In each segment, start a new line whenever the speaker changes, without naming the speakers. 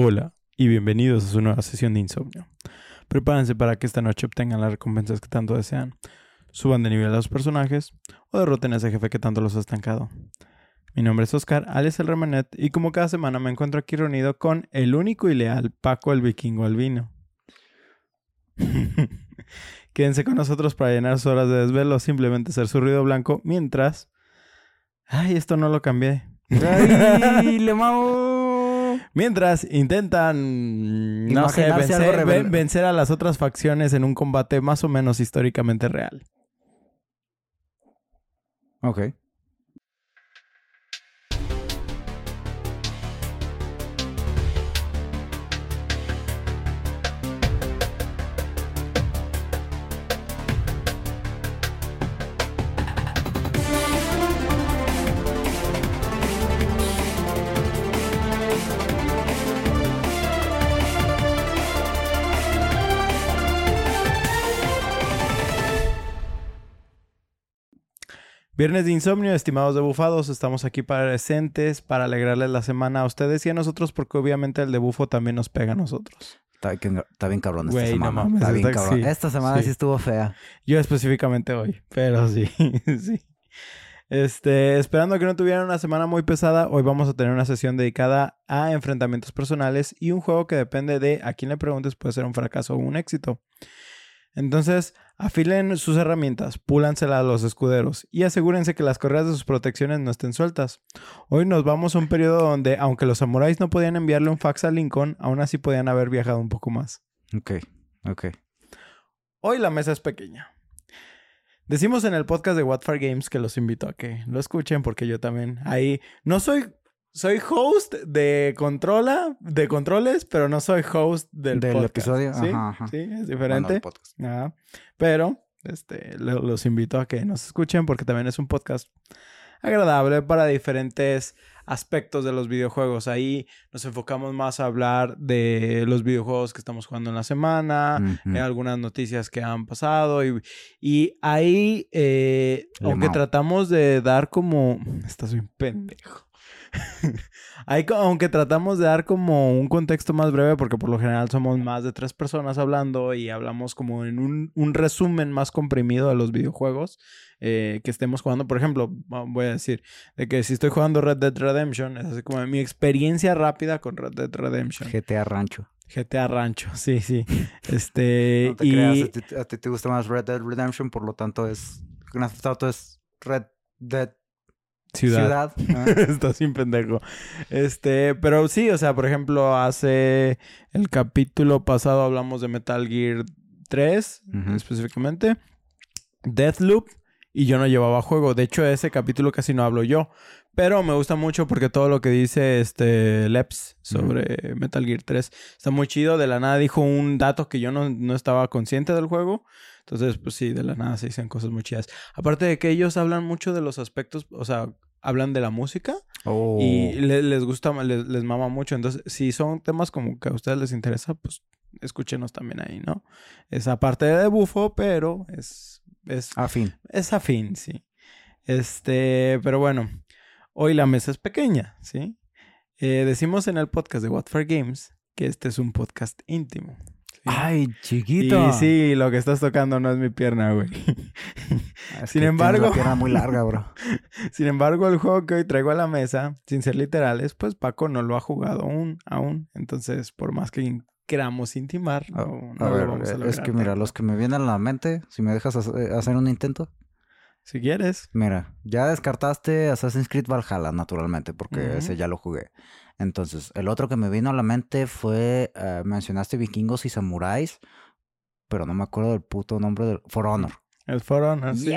Hola y bienvenidos a su nueva sesión de insomnio. Prepárense para que esta noche obtengan las recompensas que tanto desean, suban de nivel a los personajes o derroten a ese jefe que tanto los ha estancado. Mi nombre es Oscar, alias el Remanet, y como cada semana me encuentro aquí reunido con el único y leal Paco el Vikingo Albino. Quédense con nosotros para llenar sus horas de desvelo simplemente ser su ruido blanco mientras... Ay, esto no lo cambié.
¡Ay, le mamo!
Mientras intentan, no sé, ven- vencer a las otras facciones en un combate más o menos históricamente real.
Ok.
Viernes de insomnio, estimados de bufados, estamos aquí presentes para alegrarles la semana a ustedes y a nosotros porque obviamente el de bufo también nos pega a nosotros.
Está, bien- está bien cabrón esta
no
semana.
mames,
está bien cabrón.
sí,
esta semana sí.
sí.
estuvo fea.
Yo específicamente hoy, pero sí, sí. Este, esperando que no tuvieran una semana muy pesada, hoy vamos a tener una sesión dedicada a enfrentamientos personales y un juego que depende de a quién le preguntes puede ser un fracaso o un éxito. Entonces, afilen sus herramientas, púlanselas a los escuderos y asegúrense que las correas de sus protecciones no estén sueltas. Hoy nos vamos a un periodo donde, aunque los samuráis no podían enviarle un fax a Lincoln, aún así podían haber viajado un poco más.
Ok, ok.
Hoy la mesa es pequeña. Decimos en el podcast de What for Games que los invito a que lo escuchen porque yo también ahí no soy soy host de controla de controles, pero no soy host del,
Del
podcast.
episodio,
¿Sí?
ajá, ajá.
Sí, es diferente. Ajá. Pero este lo- los invito a que nos escuchen porque también es un podcast agradable para diferentes aspectos de los videojuegos. Ahí nos enfocamos más a hablar de los videojuegos que estamos jugando en la semana, eh, algunas noticias que han pasado y, y ahí, eh, aunque tratamos de dar como... Estás bien pendejo. Co- aunque tratamos de dar como un contexto más breve, porque por lo general somos más de tres personas hablando y hablamos como en un, un resumen más comprimido de los videojuegos eh, que estemos jugando. Por ejemplo, voy a decir de que si estoy jugando Red Dead Redemption, es así como mi experiencia rápida con Red Dead Redemption.
GTA Rancho.
GTA Rancho, sí, sí. Este,
No te
y
creas, a ti, a ti te gusta más Red Dead Redemption, por lo tanto es... Grand Theft Auto es Red Dead
Ciudad.
Ciudad. Ah,
Está sin pendejo. Este, pero sí, o sea, por ejemplo, hace el capítulo pasado hablamos de Metal Gear 3,
Ujú.
específicamente. Deathloop. Y yo no llevaba juego. De hecho, ese capítulo casi no hablo yo. Pero me gusta mucho porque todo lo que dice este Leps sobre Metal Gear 3 está muy chido. De la nada dijo un dato que yo no, no estaba consciente del juego. Entonces, pues sí, de la nada se dicen cosas muy chidas. Aparte de que ellos hablan mucho de los aspectos, o sea, hablan de la música
Oh.
y le- les gusta, les, les mama mucho. Entonces, si son temas como que a ustedes les interesa, pues escúchenos también ahí, ¿no? Esa parte de bufo, pero es, es,
A fin.
es afín, sí. Este, pero bueno, hoy la mesa es pequeña, ¿sí? Eh, decimos en el podcast de What for Games que este es un podcast íntimo.
Ay, chiquito.
Y sí, lo que estás tocando no es mi pierna, güey.
Es
sin embargo-
pierna muy larga, bro.
Sin embargo, el juego que hoy traigo a la mesa, sin ser literales, pues Paco no lo ha jugado aún, aún. Entonces, por más que queramos intimar,
A,
no,
a
no
ver,
lo vamos a
eh,
lograr.
es que mira, los que me vienen a la mente, si me dejas eh, hacer un intento.
Si quieres.
Mira, ya descartaste Assassin's Creed Valhalla, naturalmente, porque ese ya lo jugué. Entonces, el otro que me vino a la mente fue, eh, mencionaste vikingos y samuráis, pero no me acuerdo del puto nombre del... For Honor.
El For Honor, sí.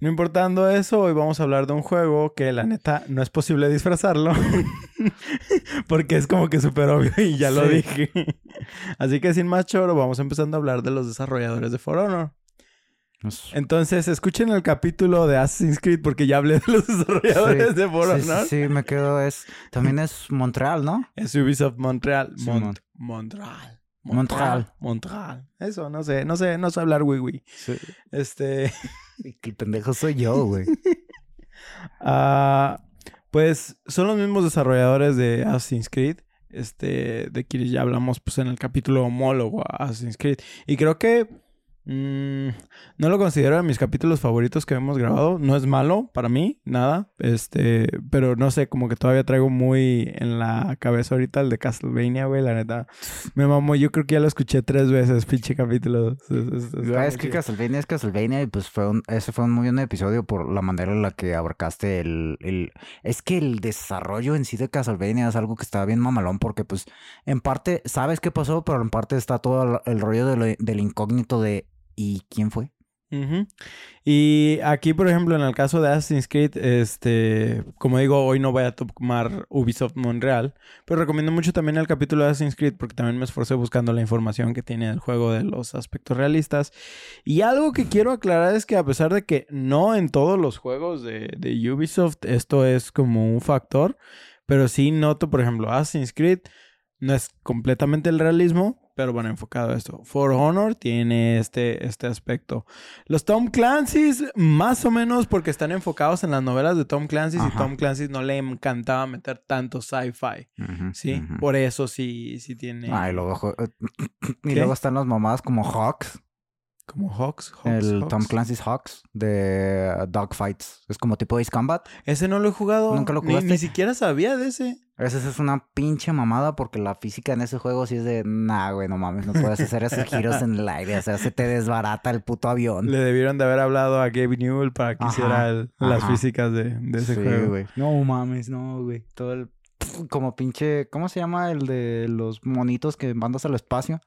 No importando eso, hoy vamos a hablar de un juego que la neta no es posible disfrazarlo. porque es como que súper obvio y ya lo dije. Así que sin más choro, vamos empezando a hablar de los desarrolladores de For Honor.
Es-
Entonces, escuchen el capítulo de Assassin's Creed porque ya hablé de los desarrolladores
Sí,
de For
sí, sí, sí, me quedo, es... También es Montreal, ¿no?
Es Ubisoft Montreal.
Sí,
Mont-
mon-
Montreal.
Montreal.
Montreal. Eso, no sé, no sé, no sé hablar wiwi.
Sí.
Este,
El pendejo soy yo, güey.
ah, pues son los mismos desarrolladores de Assassin's Creed este, de quienes ya hablamos pues en el capítulo homólogo a Assassin's Creed. Y creo que mm, no lo considero de mis capítulos favoritos que hemos grabado. No es malo para mí, nada. Este, pero no sé, como que todavía traigo muy en la cabeza ahorita el de Castlevania, güey. La neta, me mamó. Yo creo que ya lo escuché tres veces, pinche capítulo. Es, es-
que. Castlevania es Castlevania y pues fue un, ese fue un muy buen episodio por la manera en la que abarcaste el, el... Es que el desarrollo en sí de Castlevania es algo que está bien mamalón porque pues en parte sabes qué pasó, pero en parte está todo el, el rollo de lo- del incógnito de ¿y quién fue?
Y aquí, por ejemplo, en el caso de Assassin's Creed, este, como digo, hoy no voy a tomar Ubisoft Montreal, pero recomiendo mucho también el capítulo de Assassin's Creed porque también me esforcé buscando la información que tiene el juego de los aspectos realistas. Y algo que quiero aclarar es que a pesar de que no en todos los juegos de, de Ubisoft esto es como un factor, pero sí noto, por ejemplo, Assassin's Creed no es completamente el realismo, pero bueno, enfocado a esto. For Honor tiene este, este aspecto. Los Tom Clancy's, más o menos porque están enfocados en las novelas de Tom Clancy y. Tom Clancy no le encantaba meter tanto sci-fi. ¿Sí? Por eso sí, sí tiene.
Ah, y luego, y luego están las mamadas como Hawks,
Como Hawks. Hawks,
el
Hawks.
Tom Clancy's Hawks de uh, Dogfights. Es como tipo Ace Combat.
Ese no lo he jugado.
¿Nunca lo
Ni-
jugaste?
Ni, siquiera sabía de ese.
Esa es una pinche mamada porque la física en ese juego sí es de, nah, güey, no mames, no puedes hacer esos giros en el aire, o sea, se te desbarata el puto avión.
Le debieron de haber hablado a Gabe Newell para que
Ajá,
hiciera el- las físicas de, de ese
Sí,
juego.
güey. No mames, no, güey. Todo el como pinche, ¿cómo se llama el de los monitos que mandas al espacio?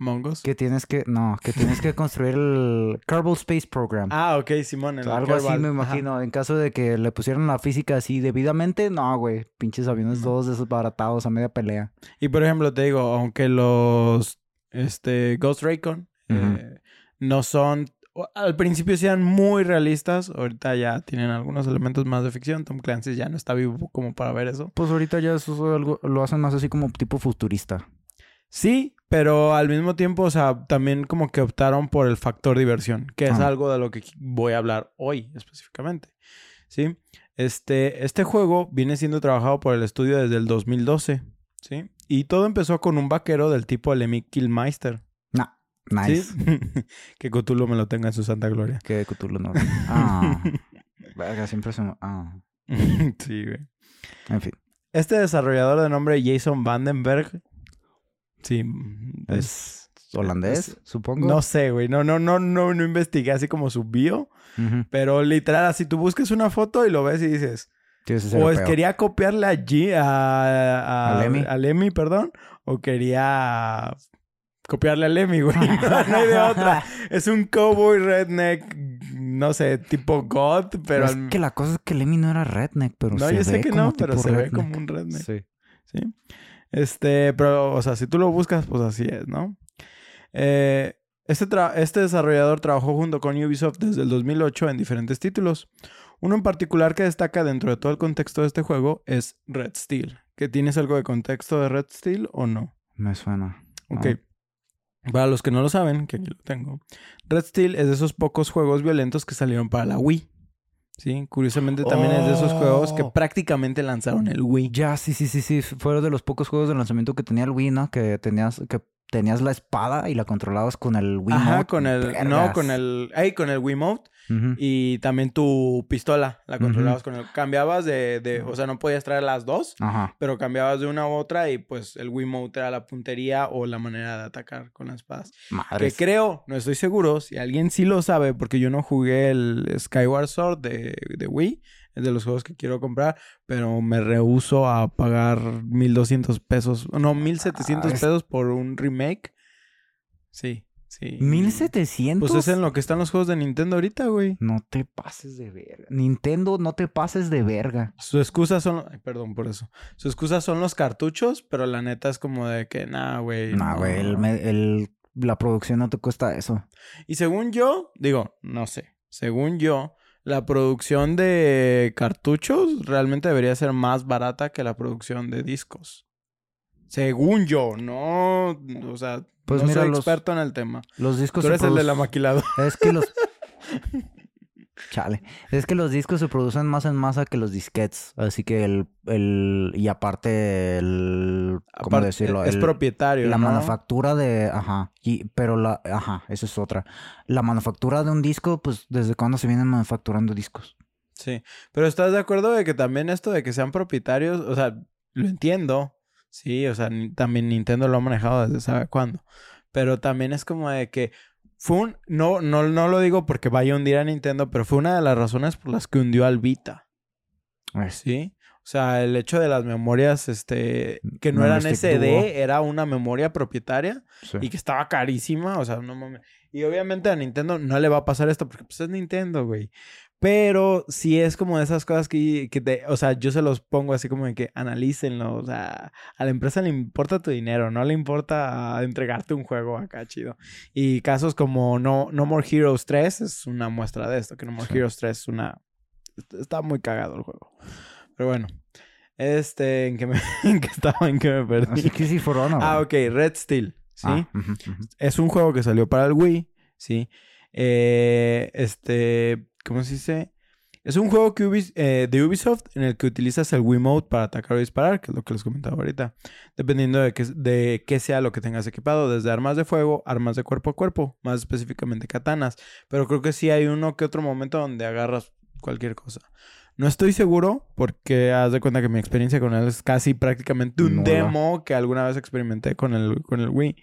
Among Us.
Que tienes que, no, que tienes que construir el Kerbal Space Program.
Ah, ok, Simón. el
Algo así me
Ajá.
imagino. En caso de que le pusieran la física así debidamente, no, güey. Pinches aviones todos desbaratados a media pelea.
Y por ejemplo, te digo, aunque los este, Ghost Recon eh, no son. Al principio sí eran muy realistas. Ahorita ya tienen algunos elementos más de ficción. Tom Clancy ya no está vivo como para ver eso.
Pues ahorita ya eso es algo, lo hacen más así como tipo futurista.
Sí, pero al mismo tiempo, o sea, también como que optaron por el factor diversión, que es
Ah.
algo de lo que voy a hablar hoy específicamente. ¿Sí? Este, este juego viene siendo trabajado por el estudio desde el 2012, ¿sí? Y todo empezó con un vaquero del tipo Lemmy Killmeister,
Nah, nice.
¿sí? que Cthulhu me lo tenga en su santa gloria.
Que Cthulhu no. Ah. Verga, siempre se me- Ah.
sí, güey.
En fin.
Este desarrollador de nombre Jason Vandenberg, sí,
Es holandés,
es-
supongo.
No sé, güey. No, no, no, no, no investigué así como su bio. Pero literal, así tú buscas una foto y lo ves y dices.
Sí, ese es el
O es,
feo.
quería copiarle a G, a, a,
A Lemmy.
a Lemmy, perdón. O quería copiarle a Lemmy, güey. No, no hay de otra. Es un cowboy redneck, no sé, tipo God, pero...
es
al-
que la cosa es que Lemmy no era redneck, pero
no,
se
yo sé
ve
que
como
no, pero se ve como un redneck.
Sí.
¿sí? Este, pero, o sea, si tú lo buscas, pues así es, ¿no? Eh, este, este desarrollador trabajó junto con Ubisoft desde el 2008 en diferentes títulos. Uno en particular que destaca dentro de todo el contexto de este juego es Red Steel. ¿Que tienes algo de contexto de Red Steel o no?
Me suena.
Ok.
Ah.
Para los que no lo saben, que aquí lo tengo. Red Steel es de esos pocos juegos violentos que salieron para la Wii. Sí, curiosamente también es de esos juegos que
Oh.
prácticamente lanzaron el Wii.
Ya, sí, sí, sí, sí. Fueron de los pocos juegos de lanzamiento que tenía el Wii, ¿no? Que tenías, que tenías la espada y la controlabas con el Wii
Ajá, con el. No, con el. Ay, con el Wiimote. Y también tu pistola la controlabas con el. Cambiabas de, de. O sea, no podías traer las dos.
Ajá.
Pero cambiabas de una a otra y pues el Wiimote era la puntería o la manera de atacar con las espadas. Que creo, no estoy seguro, si alguien sí lo sabe, porque yo no jugué el Skyward Sword de, de Wii, es de los juegos que quiero comprar, pero me rehuso a pagar 1200 pesos, no, 1700
Ah, es-
pesos por un remake. Sí, sí.
¿1700?
Pues es en lo que están los juegos de Nintendo ahorita, güey.
No te pases de verga. Nintendo, no te pases de verga.
Su excusa son... Ay, perdón por eso. Su excusa son los cartuchos, pero la neta es como de que, nah, güey.
No, güey, el, el- la producción no te cuesta eso.
Y según yo, digo, no sé, según yo, la producción de cartuchos realmente debería ser más barata que la producción de discos. Según yo, no, o sea,
Pues
no
mira,
soy
los-
experto en el tema.
Los discos
Tú eres el de la maquiladora.
Es que los... Chale. Es que los discos se producen más en masa que los disquets. Así que el. el y aparte, el. ¿Cómo
Aparte,
decirlo?
Es propietario.
La
¿no?
manufactura de. Ajá. Y, pero la. Ajá, esa es otra. La manufactura de un disco, pues, ¿desde cuándo se vienen manufacturando discos?
Sí. Pero ¿estás de acuerdo de que también esto de que sean propietarios, o sea, lo entiendo. Sí, o sea, también Nintendo lo ha manejado desde sabe cuándo. Pero también es como de que fue un. No, no, no lo digo porque vaya a hundir a Nintendo, pero fue una de las razones por las que hundió al Vita. Sí. O sea, el hecho de las memorias, este, que no eran SD, era una memoria propietaria
Sí.
y que estaba carísima, o sea, no mames. Y obviamente a Nintendo no le va a pasar esto porque pues es Nintendo, güey. Pero sí es como de esas cosas que, que te, o sea, yo se los pongo así como de que analícenlo, o sea, a la empresa le importa tu dinero, no le importa entregarte un juego acá chido. Y casos como No, no More Heroes 3 es una muestra de esto, que No More
Sí.
Heroes 3 es una... Está muy cagado el juego. Pero bueno, este, ¿en qué, me, en qué estaba? ¿En qué me perdí?
Así que sí, For Honor.
Ah, ok, Red Steel, ¿sí?
Ah.
Es un juego que salió para el Wii, ¿sí? Eh, este, ¿cómo se dice? Es un juego que eh, de Ubisoft en el que utilizas el Wiimote para atacar o disparar, que es lo que les comentaba ahorita. Dependiendo de qué sea lo que tengas equipado, desde armas de fuego, armas de cuerpo a cuerpo, más específicamente katanas. Pero creo que sí hay uno que otro momento donde agarras cualquier cosa. No estoy seguro porque haz de cuenta que mi experiencia con él es casi prácticamente un demo que alguna vez experimenté con el, con el Wii.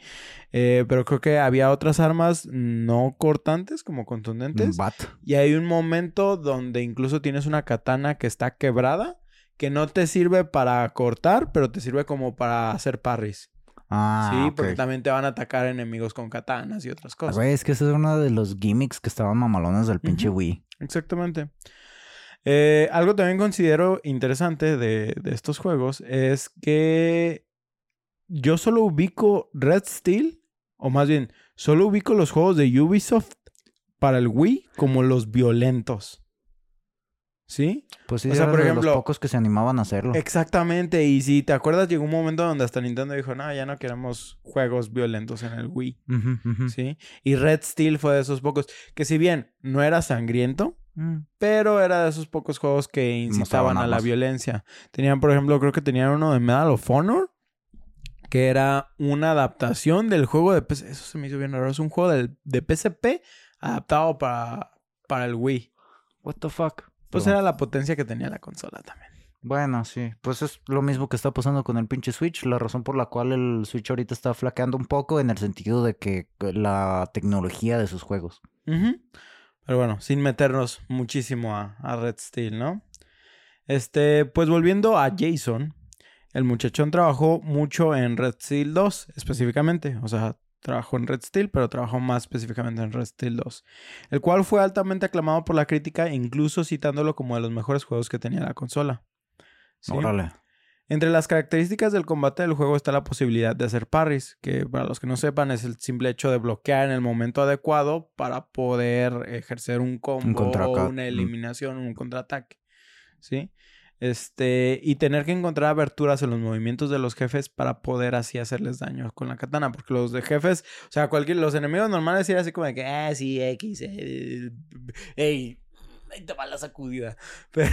Eh, pero creo que había otras armas no cortantes como contundentes.
Bat.
Y hay un momento donde incluso tienes una katana que está quebrada, que no te sirve para cortar, pero te sirve como para hacer parries.
Ah,
sí, porque también te van a atacar enemigos con katanas y otras
Ah,
cosas.
Güey, es que ese es uno de los gimmicks que estaban mamalones del pinche. Wii.
Exactamente. Eh, algo también considero interesante de, de estos juegos es que yo solo ubico Red Steel, o más bien, solo ubico los juegos de Ubisoft para el Wii como los violentos. ¿Sí?
Pues sí,
O sea, por
de
ejemplo-
los pocos que se animaban a hacerlo.
Exactamente. Y si te acuerdas, llegó un momento donde hasta Nintendo dijo, no, ya no queremos juegos violentos en el Wii. ¿Sí? Y Red Steel fue de esos pocos que si bien no era sangriento,
Mm.
pero era de esos pocos juegos que incitaban a la violencia. Tenían, por ejemplo, creo que tenían uno de Medal of Honor, que era una adaptación del juego de PC. Eso se me hizo bien raro. Es un juego del- de PSP adaptado para, para el Wii.
What the fuck.
Pues
Pero-
era la potencia que tenía la consola también.
Bueno, sí. Pues es lo mismo que está pasando con el pinche Switch. La razón por la cual el Switch ahorita está flaqueando un poco en el sentido de que la tecnología de sus juegos.
Pero bueno, sin meternos muchísimo a, Red Steel, ¿no? Este, pues volviendo a Jason, el muchachón trabajó mucho en Red Steel 2, específicamente. O sea, trabajó en Red Steel, pero trabajó más específicamente en Red Steel 2. El cual fue altamente aclamado por la crítica, incluso citándolo como de los mejores juegos que tenía la consola. ¿Sí?
Órale.
Entre las características del combate del juego está la posibilidad de hacer parries, que para los que no sepan es el simple hecho de bloquear en el momento adecuado para poder ejercer un combo,
contraca-
una eliminación, un contraataque. ¿Sí? Este, y tener que encontrar aberturas en los movimientos de los jefes para poder así hacerles daño con la katana. Porque los de jefes, o sea, cualquier, los enemigos normales era así como de que, ah, sí, X, eh, ey, ahí te va la sacudida. Pero,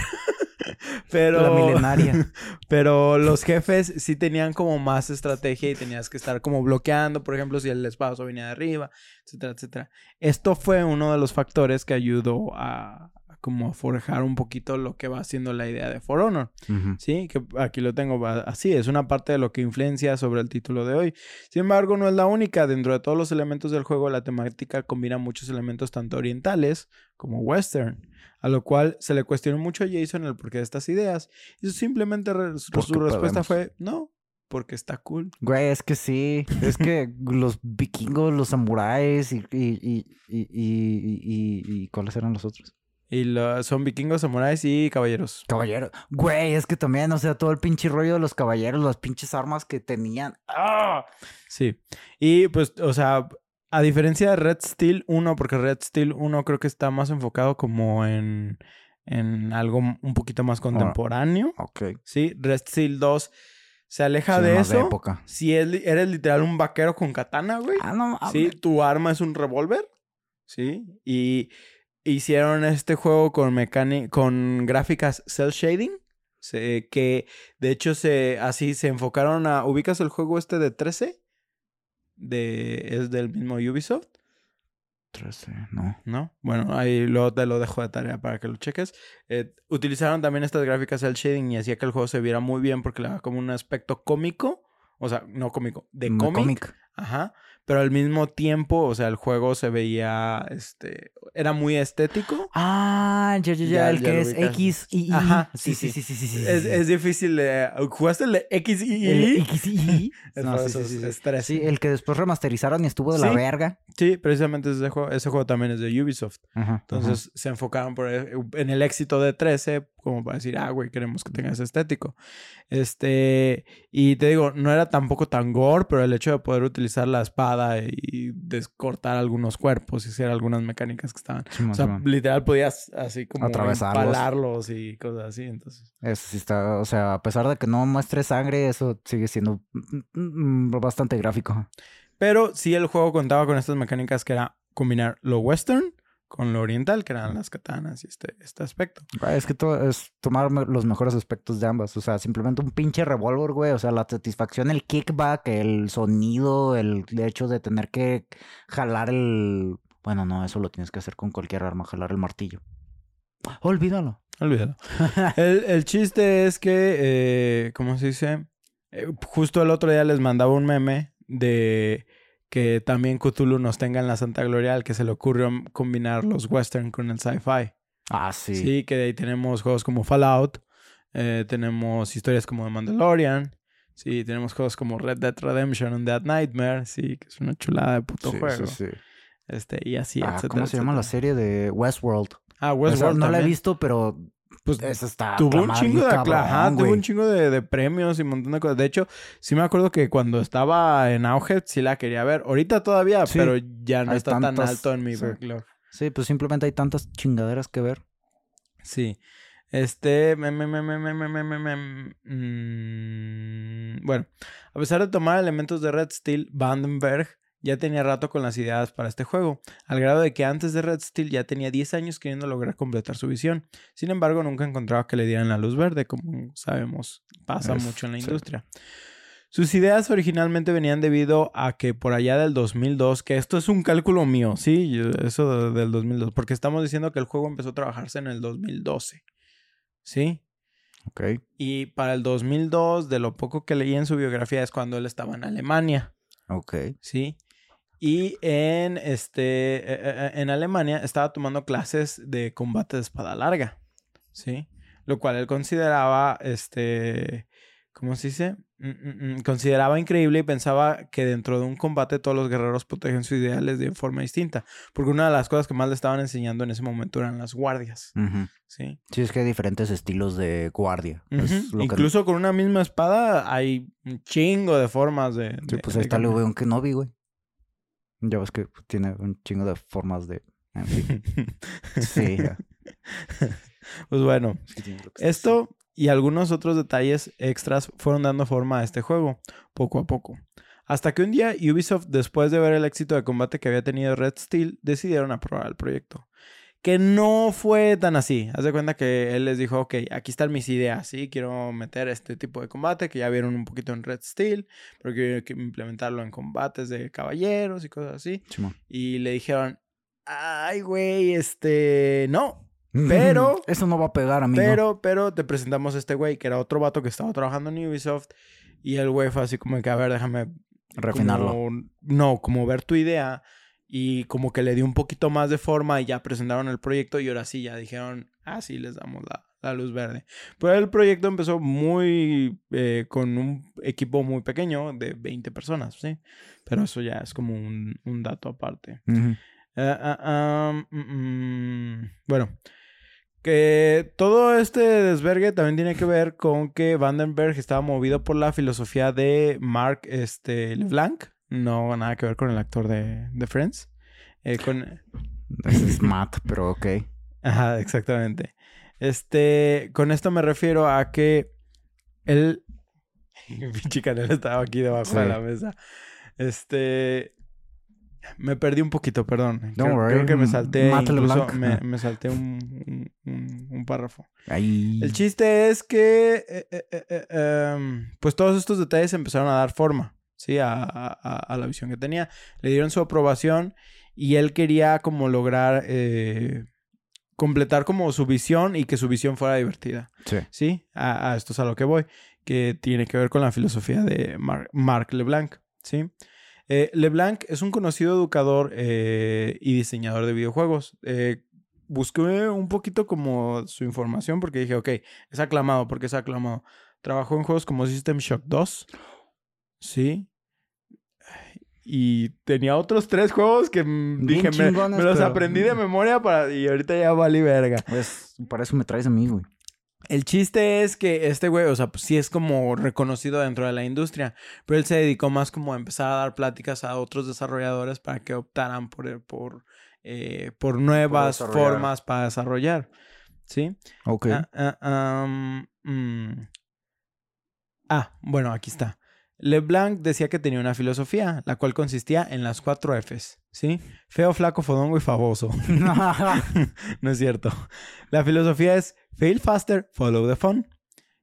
pero
La milenaria.
pero los jefes sí tenían como más estrategia y tenías que estar como bloqueando, por ejemplo, si el espacio venía de arriba, etcétera, etcétera. Esto fue uno de los factores que ayudó a como a forjar un poquito lo que va siendo la idea de For Honor. Sí, que aquí lo tengo así, es una parte de lo que influencia sobre el título de hoy. Sin embargo, no es la única. Dentro de todos los elementos del juego, la temática combina muchos elementos tanto orientales como western, a lo cual se le cuestionó mucho a Jason el porqué de estas ideas. Y simplemente re- su respuesta
podemos.
fue, no, porque está cool.
Güey, es que sí. Es que los vikingos, los samuráis y, y, y, y, y, y- y- ¿Cuáles eran los otros?
Y lo- son vikingos, samuráis y caballeros.
Caballeros. Güey, es que también, o sea, todo el pinche rollo de los caballeros, las pinches armas que tenían. ¡Ah!
Sí. Y pues, o sea, a diferencia de Red Steel 1, porque Red Steel 1 creo que está más enfocado como en, en algo un poquito más contemporáneo.
Ok.
Sí, Red Steel 2 se aleja
Sí,
de
más de
eso.
época.
si es eres literal un vaquero con katana, güey.
Ah, no
Sí, tu arma es un revólver. Sí, y hicieron este juego con con gráficas cel shading. se- que de hecho se así se enfocaron a. ¿Ubicas el juego este de 13? De, es del mismo Ubisoft,
13, no.
¿no? Bueno, ahí luego te lo dejo de tarea para que lo cheques. Eh, utilizaron también estas gráficas cel shading y hacía que el juego se viera muy bien porque le daba como un aspecto cómico. O sea, no cómico, de cómic. Ajá. Pero al mismo tiempo, o sea, el juego se veía, este, era muy estético.
Ah, ya, ya, ya,
Ya-
el
ya
que es. X y.
Ajá,
sí,
sí,
sí, sí, sí, sí, sí.
Es, es difícil de... ¿Jugaste el de X y
el? X y No, sí, sí, sí, sí.
es 13.
Sí, el que después remasterizaron y estuvo de la verga.
Sí, precisamente ese juego, ese juego también es de Ubisoft.
Ajá,
Entonces se enfocaron por e, en el éxito de 13 como para decir, ah, güey, queremos que tenga ese estético. Este, y te digo, no era tampoco tan gore, pero el hecho de poder utilizar la espada y descortar algunos cuerpos y hacer algunas mecánicas que estaban.
Simón,
O sea, literal podías así como
Atravesarlos.
empalarlos y cosas así, entonces.
Eso sí está, o sea, a pesar de que no muestre sangre, eso sigue siendo mm, mm, bastante gráfico.
Pero sí el juego contaba con estas mecánicas que era combinar lo western con lo oriental, que eran las katanas y este, este aspecto.
Güey, Es que todo es tomar los mejores aspectos de ambas. O sea, simplemente un pinche revólver, güey. O sea, la satisfacción, el kickback, el sonido, el hecho de tener que jalar el. Bueno, no, eso lo tienes que hacer con cualquier arma, jalar el martillo. Olvídalo.
Olvídalo. el, el chiste es que, eh, ¿cómo se dice? Eh, justo el otro día les mandaba un meme de que también Cthulhu nos tenga en la Santa Gloria, al que se le ocurrió combinar los western con el sci-fi.
Ah, sí.
Sí. que de ahí tenemos juegos como Fallout, eh, tenemos historias como The Mandalorian, sí, tenemos juegos como Red Dead Redemption and Dead Nightmare, sí, que es una chulada de puto
Sí,
juego.
sí, sí.
Este, y así,
Ah,
etcétera,
¿Cómo se llama la serie de Westworld?
Ah,
Esa
Westworld
no la he visto, pero
pues
Eso está
tuvo un chingo de
cabrón,
tuvo un chingo de, de, premios y un montón de cosas. De hecho, sí me acuerdo que cuando estaba en auge sí la quería ver. Ahorita todavía, pero ya no está tan alto en mi
sí.
backlog.
Sí, pues simplemente hay tantas chingaderas que ver.
Sí. Este, bueno, a pesar de tomar elementos de Red Steel, Vandenberg ya tenía rato con las ideas para este juego, al grado de que antes de Red Steel ya tenía 10 años queriendo lograr completar su visión. Sin embargo, nunca encontraba que le dieran la luz verde, como sabemos, pasa
Es-
mucho en la
sí.
industria. Sus ideas originalmente venían debido a que por allá del 2002, que esto es un cálculo mío, sí, eso de- del 2002, porque estamos diciendo que el juego empezó a trabajarse en el 2012, ¿sí?
Ok.
Y para el 2002, de lo poco que leí en su biografía, es cuando él estaba en Alemania,
Ok.
¿sí? Y en, este, eh, eh, en Alemania estaba tomando clases de combate de espada larga, ¿sí? Lo cual él consideraba, este, ¿cómo se dice? Mm, mm, mm, Consideraba increíble y pensaba que dentro de un combate todos los guerreros protegen sus ideales de forma distinta. Porque una de las cosas que más le estaban enseñando en ese momento eran las guardias. ¿sí?
Sí, es que hay diferentes estilos de guardia. Es que-
Incluso con una misma espada hay un chingo de formas de...
Sí,
de-
pues
de
ahí está
cambiar.
Obi-Wan Kenobi, güey. Ya ves que tiene un chingo de formas de... en fin. Sí. ya.
pues bueno, esto y algunos otros detalles extras fueron dando forma a este juego, poco a poco. Hasta que un día Ubisoft, después de ver el éxito de combate que había tenido Red Steel, decidieron aprobar el proyecto. Que no fue tan así. Haz de cuenta que él les dijo, ok, aquí están mis ideas, ¿sí? Quiero meter este tipo de combate que ya vieron un poquito en Red Steel, pero quiero implementarlo en combates de caballeros y cosas así.
Simón.
Y le dijeron, ay, güey, este, no. Pero-
Eso no va a pegar, amigo.
Pero, pero te presentamos a este güey, que era otro vato que estaba trabajando en Ubisoft. Y el güey fue así como que, a ver, déjame...
Refinarlo.
como- no, como ver tu idea. Y como que le dio un poquito más de forma y ya presentaron el proyecto. Y ahora sí, ya dijeron, ah, sí, les damos la, la luz verde. Pero el proyecto empezó muy... eh, con un equipo muy pequeño de 20 personas, ¿sí? Pero eso ya es como un, un dato aparte.
Ujú.
Ah, ah, ah, mm, mm. bueno, que todo este desvergue también tiene que ver con que Vandenberg estaba movido por la filosofía de Mark este, LeBlanc. No nada que ver con el actor de, de Friends. Eh, con...
Ese es Matt, pero ok.
Ajá, exactamente. Este, con esto me refiero a que él. Pinche canela estaba aquí debajo de la mesa. Este. Me perdí un poquito, perdón.
Don't
creo,
worry.
creo que me salté, incluso me,
Ah.
me salté un, un- párrafo. El chiste es que, eh, eh, eh, eh, em, pues todos estos detalles empezaron a dar forma, ¿sí? A, a- la visión que tenía. Le dieron su aprobación y él quería como lograr eh, completar como su visión y que su visión fuera divertida,
Sí.
¿sí? A, a esto es a lo que voy, que tiene que ver con la filosofía de Mar- Marc Leblanc, ¿sí? Eh, Leblanc es un conocido educador eh, y diseñador de videojuegos. Busqué un poquito como su información porque dije, ok, es aclamado, porque es aclamado. Trabajó en juegos como System Shock 2, ¿sí? Y tenía otros tres juegos que
Bien
dije, me, los
pero-
aprendí de memoria para... y ahorita ya valí verga.
Pues, para eso me traes a mí, güey.
El chiste es que este güey, o sea, pues sí es como reconocido dentro de la industria, pero él se dedicó más como a empezar a dar pláticas a otros desarrolladores para que optaran por, por, eh, por nuevas formas para desarrollar. ¿Sí?
Ok.
Ah, ah, mm. Ah, bueno, aquí está. LeBlanc decía que tenía una filosofía, la cual consistía en las cuatro Fs, ¿sí? Feo, flaco, fodongo y famoso. no es cierto. La filosofía es fail faster, follow the fun.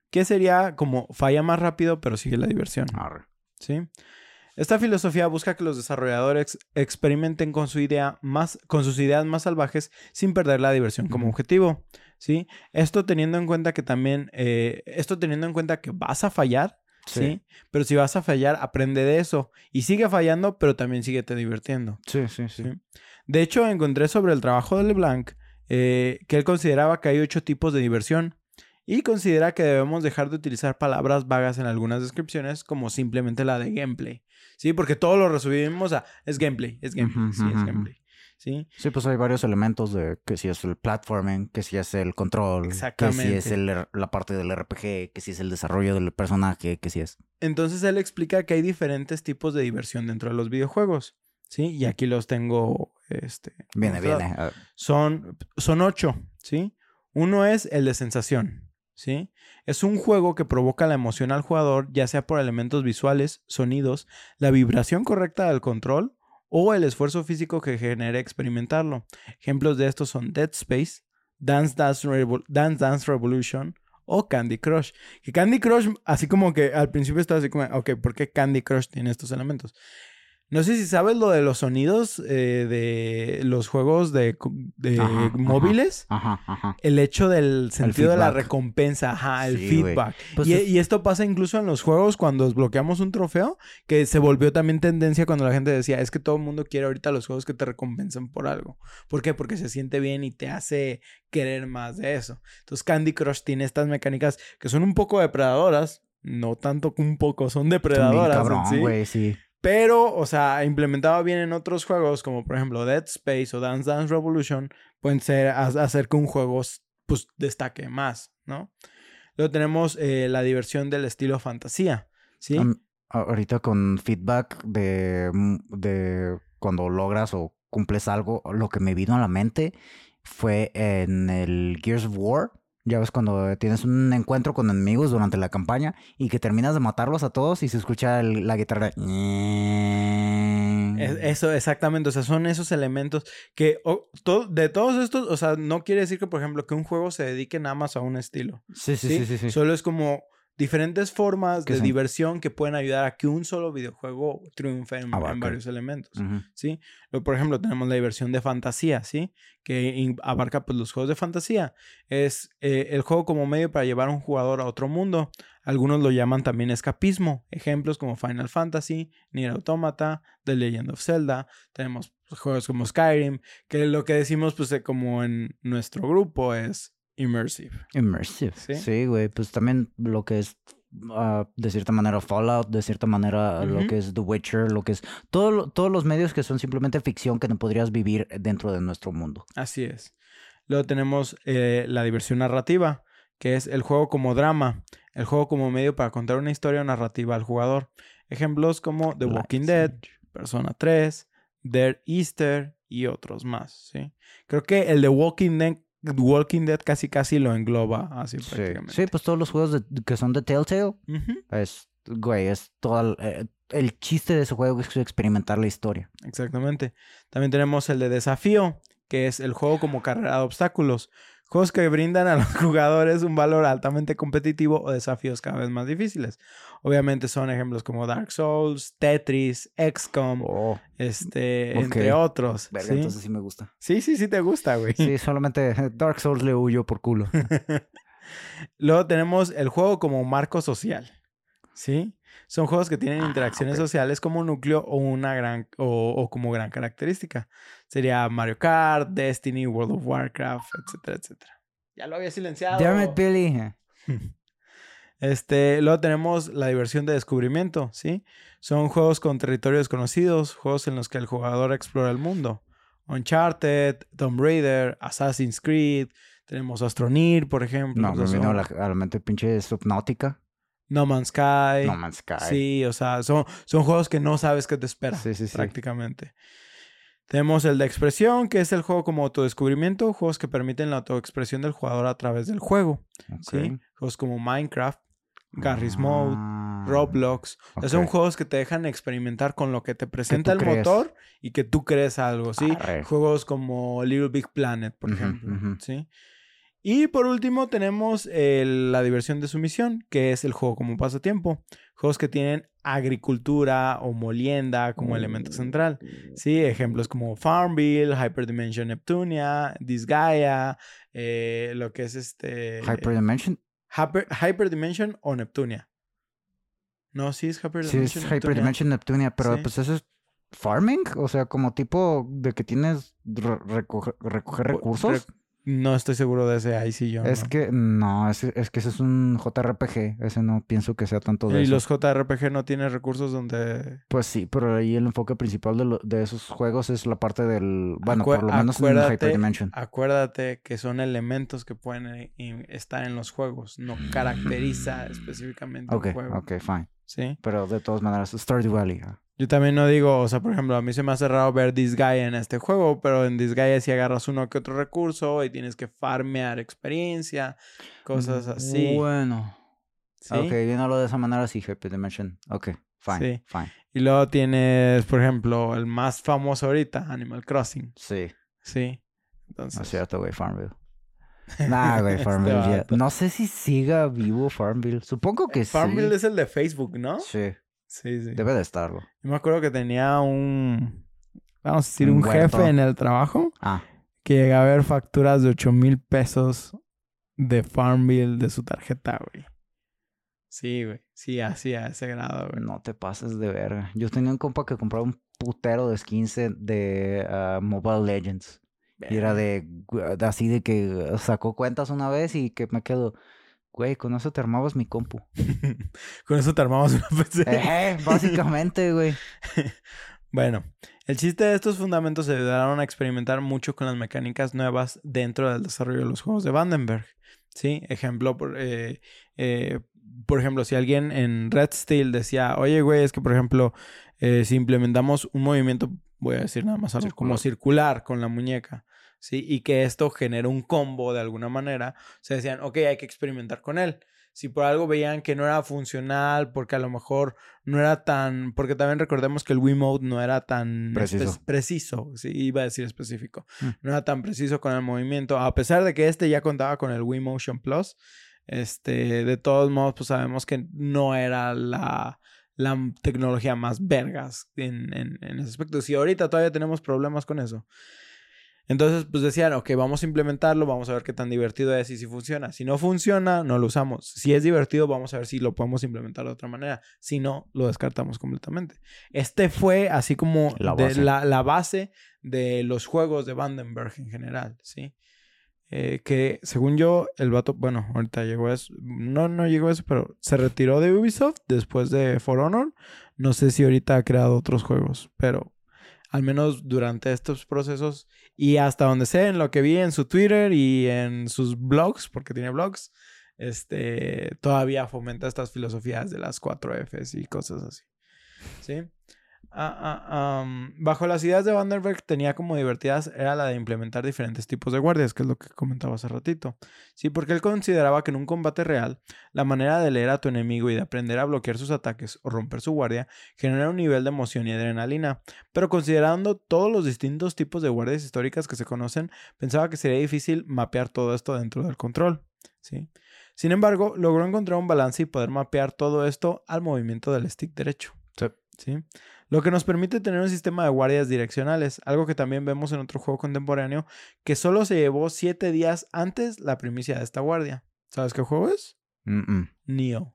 Que sería como falla más rápido, pero sigue la diversión. ¿sí? Esta filosofía busca que los desarrolladores experimenten con su idea más, con sus ideas más salvajes sin perder la diversión como objetivo, ¿sí? Esto teniendo en cuenta que también, eh, esto teniendo en cuenta que vas a fallar, ¿sí? Pero si vas a fallar, aprende de eso y sigue fallando, pero también sigue te divirtiendo.
Sí, sí, sí.
Sí. De hecho, encontré sobre el trabajo de LeBlanc eh, que él consideraba que hay ocho tipos de diversión y considera que debemos dejar de utilizar palabras vagas en algunas descripciones como simplemente la de gameplay. Sí, porque todo lo resumimos a es gameplay, es gameplay, sí, es gameplay. Sí,
Sí, pues hay varios elementos de que si es el platforming, que si es el control, que si es el R- la parte del RPG, que si es el desarrollo del personaje, que si es.
Entonces él explica que hay diferentes tipos de diversión dentro de los videojuegos. Sí, y aquí los tengo. Este,
Viene, viene.
Son, son ocho, ¿sí? Uno es el de sensación, ¿sí? Es un juego que provoca la emoción al jugador, ya sea por elementos visuales, sonidos, la vibración correcta del control o el esfuerzo físico que genere experimentarlo. Ejemplos de estos son Dead Space, Dance Dance, Dance Dance Revolution o Candy Crush. Que Candy Crush, así como que al principio estaba así como, ok, ¿por qué Candy Crush tiene estos elementos? No sé si sabes lo de los sonidos eh, de los juegos de,
Ajá,
móviles.
Ajá, ajá.
El hecho del sentido de la recompensa, ajá, el
Sí,
feedback.
Pues
y,
es-
y esto pasa incluso en los juegos cuando desbloqueamos un trofeo, que se volvió también tendencia cuando la gente decía, es que todo el mundo quiere ahorita los juegos que te recompensan por algo. ¿Por qué? Porque se siente bien y te hace querer más de eso. Entonces Candy Crush tiene estas mecánicas que son un poco depredadoras, no tanto un poco, son
Son bien
depredadoras. en sí. Pero, o sea, implementado bien en otros juegos, como por ejemplo Dead Space o Dance Dance Revolution, pueden ser ha- hacer que un juego pues destaque más, ¿no? Luego tenemos eh, la diversión del estilo fantasía, ¿sí?
Ahorita con feedback de, mm, de cuando logras o cumples algo, lo que me vino a la mente fue en el Gears of War. Ya ves cuando tienes un encuentro con enemigos durante la campaña y que terminas de matarlos a todos y se escucha el- la guitarra.
Es- eso, exactamente. O sea, son esos elementos que to- de todos estos, o sea, no quiere decir que, por ejemplo, que un juego se dedique nada más a un estilo.
Sí, sí,
¿sí?
sí, sí. sí.
Solo es como diferentes formas de
son-
diversión que pueden ayudar a que un solo videojuego triunfe en, varios elementos. ¿sí? Luego, por ejemplo, tenemos la diversión de fantasía, ¿sí? Que abarca pues los juegos de fantasía. Es eh, el juego como medio para llevar a un jugador a otro mundo. Algunos lo llaman también escapismo. Ejemplos como Final Fantasy, Nier Automata, The Legend of Zelda. Tenemos pues, juegos como Skyrim, que lo que decimos pues eh, como en nuestro grupo es immersive.
Immersive.
¿Sí?
Sí, güey. Pues también lo que es, ah, de cierta manera, Fallout, de cierta manera, lo que es The Witcher, lo que es. Todo, todos los medios que son simplemente ficción que no podrías vivir dentro de nuestro mundo.
Así es. Luego tenemos eh, la diversión narrativa, que es el juego como drama, el juego como medio para contar una historia narrativa al jugador. Ejemplos como The Walking Dead, Persona 3, Dead Easter y otros más, ¿sí? Creo que el de Walking Dead, Walking Dead casi casi lo engloba así
Sí.
prácticamente.
sí, pues todos los juegos de- que son de Telltale
Ujú.
es güey, es todo el, eh, el chiste de ese juego es experimentar la historia.
Exactamente. También tenemos el de desafío, que es el juego como carrera de obstáculos. Juegos que brindan a los jugadores un valor altamente competitivo o desafíos cada vez más difíciles. Obviamente son ejemplos como Dark Souls, Tetris, XCOM,
Oh,
este, entre otros.
verga,
¿sí?
entonces sí me gusta.
sí, sí, sí te gusta, güey.
Sí, solamente Dark Souls le huyo por culo.
Luego tenemos el juego como marco social. ¿Sí? Son juegos que tienen
Ah,
interacciones sociales como núcleo o una gran o, o como gran característica. Sería Mario Kart, Destiny, World of Warcraft, etcétera, etcétera. Ya lo había silenciado.
Damn it, Billy.
Este, luego tenemos la diversión de descubrimiento, ¿sí? Son juegos con territorios desconocidos, juegos en los que el jugador explora el mundo. Uncharted, Tomb Raider, Assassin's Creed, tenemos Astroneer, por ejemplo.
No, me vino a
son-
la, a la mente pinche Subnautica.
No Man's Sky.
No Man's Sky.
Sí, o sea, son, son juegos que no sabes qué te espera.
Sí, sí, sí.
prácticamente. Tenemos el de expresión, que es el juego como autodescubrimiento, juegos que permiten la autoexpresión del jugador a través del juego.
Ok.
¿sí? Juegos como Minecraft, Garry's Mode,
Ah,
Roblox. O sea, Son juegos que te dejan experimentar con lo que te presenta el
crees.
motor y que tú crees algo, ¿sí?
Arre.
Juegos como Little Big Planet, por ejemplo. ¿sí? Y por último tenemos el- la diversión de sumisión, que es el juego como pasatiempo. Juegos que tienen agricultura o molienda como elemento central. Sí, ejemplos como Farmville, Hyperdimension Neptunia, Disgaea, eh, lo que es este...
Hyperdimension.
Hyper, Hyperdimension o Neptunia. No, sí es
Sí,
Hyperdimension.
es
Neptunia.
Hyperdimension Neptunia, pero
Sí.
pues eso es farming, o sea, como tipo de que tienes re- recoger, recoger
Re-
recursos.
No estoy seguro de ese, ahí sí yo.
es
no.
que no, es, es que ese es un JRPG, ese no pienso que sea tanto de
Y
eso.
los JRPG no tienen recursos donde...
Pues sí, pero ahí el enfoque principal de, lo- de esos juegos es la parte del, bueno, por lo menos en Hyperdimension.
Acuérdate que son elementos que pueden estar en los juegos. No caracteriza específicamente
Ok,
un juego.
ok, fine.
¿Sí?
Pero de todas maneras, Stardew Valley. ah.
Yo también no digo, o sea, por ejemplo, a mí se me hace raro ver Disgaea en este juego, pero en Disgaea si agarras uno que otro recurso y tienes que farmear experiencia, cosas así.
Bueno.
¿sí?
Ok, viéndolo de esa manera, sí, Hyperdimension. Ok, fine,
Sí.
fine.
Y luego tienes, por ejemplo, el más famoso ahorita, Animal Crossing.
Sí,
Sí.
no es cierto, güey, Farmville. Nah, güey,
Este
Farmville ya.
vato.
No sé si siga vivo Farmville. Supongo que
Farmville
sí.
es el de Facebook, ¿no?
Sí,
Sí, sí.
debe de estarlo.
Yo me acuerdo que tenía un, vamos a decir,
Un
jefe en el trabajo
Ah,
que llegaba a ver facturas de 8 mil pesos de Farmville de su tarjeta, güey. Sí, güey. Sí, así a ese grado, güey.
no te pases de verga. Yo tenía un compa que compraba un putero de skins de, de, ah, Mobile Legends. Y era de, de así de que sacó cuentas una vez y que me quedo, güey, con eso te armabas mi compu.
Con eso te armamos una PC.
Eh, básicamente, güey.
Bueno, el chiste de estos fundamentos se ayudaron a experimentar mucho con las mecánicas nuevas dentro del desarrollo de los juegos de Vandenberg. ¿Sí? Ejemplo, por, eh, eh, por ejemplo, si alguien en Red Steel decía, oye, güey, es que, por ejemplo, eh, si implementamos un movimiento, voy a decir nada más algo, como circular con la muñeca, ¿sí? Y que esto genera un combo de alguna manera, se decían, ok, hay que experimentar con él. Si por algo veían que no era funcional, porque a lo mejor no era tan, porque también recordemos que el Wiimote no era tan
Preciso.
preciso, sí, iba a decir específico,
Mm.
no era tan preciso con el movimiento, a pesar de que este ya contaba con el Wii Motion Plus, este, de todos modos, pues sabemos que no era la, la tecnología más vergas en, en, en ese aspecto. Si ahorita todavía tenemos problemas con eso. Entonces, pues decían, ok, vamos a implementarlo, vamos a ver qué tan divertido es y si funciona. Si no funciona, no lo usamos. Si es divertido, vamos a ver si lo podemos implementar de otra manera. Si no, lo descartamos completamente. Este fue así como
La
de-
base.
la, la base de los juegos de Vandenberg en general, ¿sí? Eh, que según yo, el vato, bueno, ahorita llegó a eso, no, no llegó a eso, pero se retiró de Ubisoft después de For Honor. No sé si ahorita ha creado otros juegos, pero al menos durante estos procesos y hasta donde sé, en lo que vi en su Twitter y en sus blogs, porque tiene blogs, este, todavía fomenta estas filosofías de las cuatro Fs y cosas así. ¿Sí? Ah, ah, bajo las ideas de Vanderberg tenía como divertidas era la de implementar diferentes tipos de guardias, que es lo que comentaba hace ratito. Sí, porque él consideraba que en un combate real, la manera de leer a tu enemigo y de aprender a bloquear sus ataques o romper su guardia genera un nivel de emoción y adrenalina. Pero considerando todos los distintos tipos de guardias históricas que se conocen, pensaba que sería difícil mapear todo esto dentro del control. ¿sí? Sin embargo, logró encontrar un balance y poder mapear todo esto al movimiento del stick derecho.
Sí.
¿sí? Lo que nos permite tener un sistema de guardias direccionales, algo que también vemos en otro juego contemporáneo, que solo se llevó 7 días antes la primicia de esta guardia. ¿Sabes qué juego es?
Mm-mm.
Neo.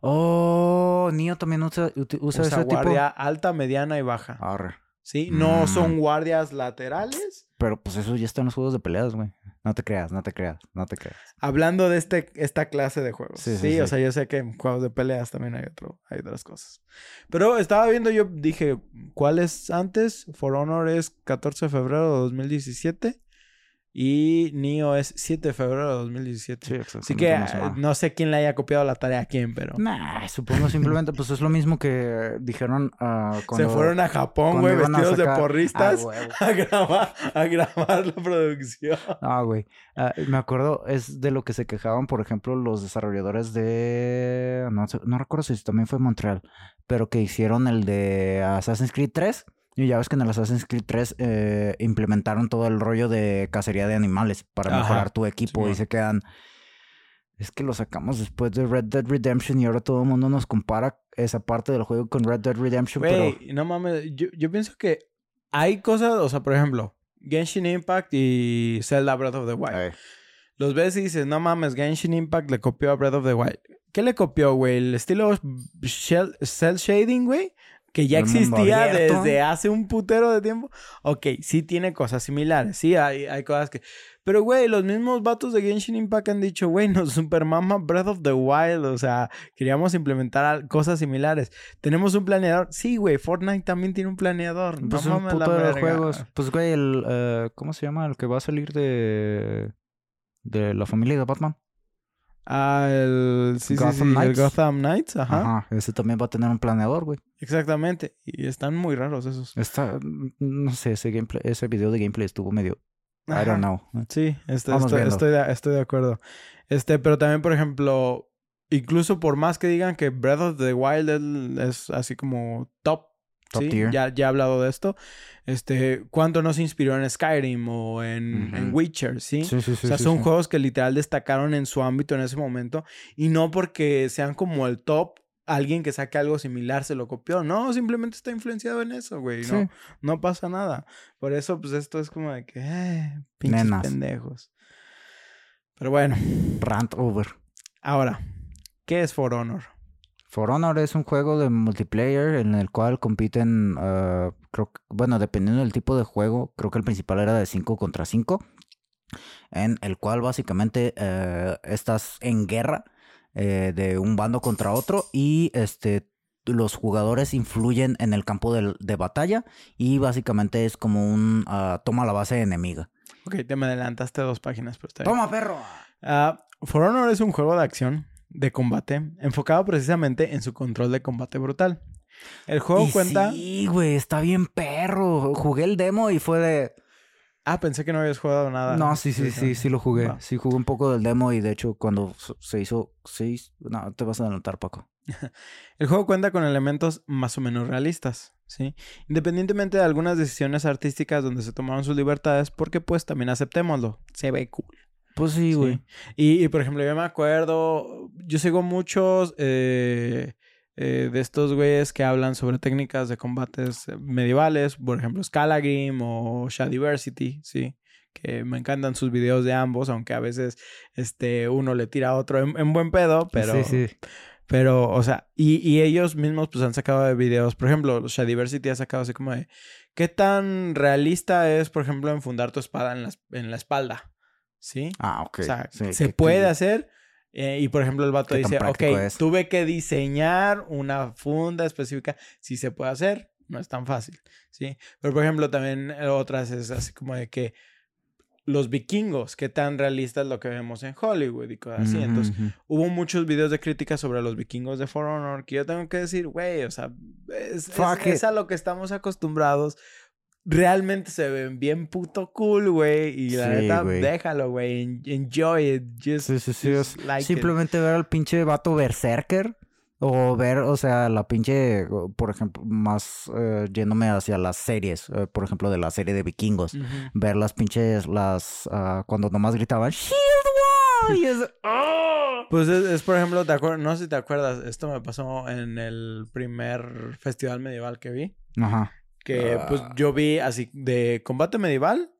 Oh, Nio también usa, usa
Usa
ese tipo.
guardia alta, mediana y baja.
Arre.
¿Sí? No
Mm.
son guardias laterales.
Pero pues eso ya está en los juegos de peleas, güey. No te creas, no te creas, no te creas.
Hablando de este, esta clase de juegos. Sí,
Sí, sí,
o sea, yo sé que en juegos de peleas también hay, otro, hay otras cosas. Pero estaba viendo, yo dije, ¿cuál es antes? For Honor es 14 de febrero de 2017 y Neo es 7 de febrero de 2017.
exacto.
Así que no sé quién le haya copiado la tarea a quién, pero...
Nah, supongo simplemente, pues es lo mismo que dijeron ah, cuando...
Se fueron a Japón, güey,
a
vestidos de porristas
Ah,
a, grabar, a grabar la producción.
Ah, güey. Ah, me acuerdo, es de lo que se quejaban, por ejemplo, los desarrolladores de... No, sé- no recuerdo si también fue Montreal, pero que hicieron el de Assassin's Creed 3. Y ya ves que en el Assassin's Creed 3 eh, implementaron todo el rollo de cacería de animales para
Ajá,
mejorar tu equipo y se quedan... Es que lo sacamos después de Red Dead Redemption y ahora todo el mundo nos compara esa parte del juego con Red Dead Redemption, pero...
Güey, no mames, yo, yo pienso que hay cosas, o sea, por ejemplo, Genshin Impact y Zelda Breath of the Wild.
Ay,
Los ves y dices, no mames, Genshin Impact le copió a Breath of the Wild. ¿Qué le copió, güey? El estilo shell, cel shading, güey. Que ya
El
existía desde hace un putero de tiempo. Ok, sí tiene cosas similares. Sí, hay, hay cosas que... Pero, güey, los mismos vatos de Genshin Impact han dicho, güey, nos supermama Breath of the Wild. O sea, queríamos implementar cosas similares. Tenemos un planeador. Sí, güey, Fortnite también tiene un planeador.
Pues
no
un puto de juegos. Pues, güey, el... eh, ¿Cómo se llama? El que va a salir de... De la familia de Batman.
Ah, el... Sí,
Gotham
sí, el
Knights.
Gotham Knights. Ajá.
Ajá. Ese también va a tener un planeador, güey.
Exactamente. Y están muy raros esos.
Está... No sé, ese gameplay... Ese video de gameplay estuvo medio... I don't know.
Sí, este- estoy, estoy, de, estoy de acuerdo. Este, pero también, por ejemplo, incluso por más que digan que Breath of the Wild es así como top,
Top
¿sí?
tier.
Ya, ya he hablado de esto. Este, ¿cuánto nos inspiró en Skyrim o en. Witcher, sí?
Sí,
o sea, son juegos que literal destacaron en su ámbito en ese momento. Y no porque sean como el top, alguien que saque algo similar se lo copió. No, simplemente está influenciado en eso, güey.
Sí.
No, no pasa nada. Por eso, pues esto es como de que, eh, pinches
Nenas.
pendejos. Pero bueno,
Rant over.
ahora, ¿qué es For Honor?
For Honor es un juego de multiplayer en el cual compiten, ah, creo que, bueno, dependiendo del tipo de juego, creo que el principal era de 5 contra 5, en el cual básicamente eh, estás en guerra eh, de un bando contra otro y este los jugadores influyen en el campo de batalla y básicamente es como un ah, toma la base enemiga.
Ok, te me adelantaste dos páginas, pero está bien.
¡Toma, perro!
For Honor es un juego de acción, de combate, enfocado precisamente en su control de combate brutal. El juego
Y
cuenta...
Sí, güey, está bien perro. Jugué el demo y fue de...
Ah, pensé que no habías jugado nada.
No, sí, sí, sí, sí lo jugué. Sí jugué un poco del demo y de hecho cuando se hizo... Hizo- No, te vas a adelantar, Paco.
El juego cuenta con elementos más o menos realistas, ¿sí? Independientemente de algunas decisiones artísticas donde se tomaron sus libertades, porque pues también aceptémoslo, se ve cool.
Pues sí,
Sí.
güey.
Y, y, por ejemplo, yo me acuerdo, yo sigo muchos eh, eh, de estos güeyes que hablan sobre técnicas de combates eh, medievales, por ejemplo, Scalagrim o Shadiversity, ¿sí? Que me encantan sus videos de ambos, aunque a veces este, uno le tira a otro en, en buen pedo, pero...
Sí, sí.
Pero, o sea, y, y ellos mismos pues han sacado de videos, por ejemplo, Shadiversity ha sacado así como de, ¿qué tan realista es, por ejemplo, enfundar tu espada en la, en la espalda? ¿Sí?
Ah, ok.
O sea,
Sí,
se puede
que-
hacer. eh, y por ejemplo, el vato
¿Qué tan
dice, ok,
es?
tuve que diseñar una funda específica. Si se puede hacer, no es tan fácil. ¿Sí? Pero por ejemplo, también eh, otras es así como de que los vikingos, qué tan realista es lo que vemos en Hollywood y cosas así. Entonces, hubo muchos videos de crítica sobre los vikingos de For Honor que yo tengo que decir, güey, o sea, es, es- es a lo que estamos acostumbrados. Realmente se ven bien puto cool, güey. Y la
Sí,
neta, déjalo, güey. en- Enjoy it. Just,
Sí, sí, sí.
just
es
like it.
simplemente ver al pinche vato berserker. O ver, o sea, la pinche, por ejemplo, más eh, yéndome hacia las series, eh, por ejemplo, de la serie de vikingos. Ver las pinches, las, ah, cuando nomás gritaban, ¡Shield Wall! Y es, ¡oh!
Pues es, es, por ejemplo, te no sé si te acuerdas, esto me pasó en el primer festival medieval que vi.
Ajá.
Que pues
Ah.
yo vi así de combate medieval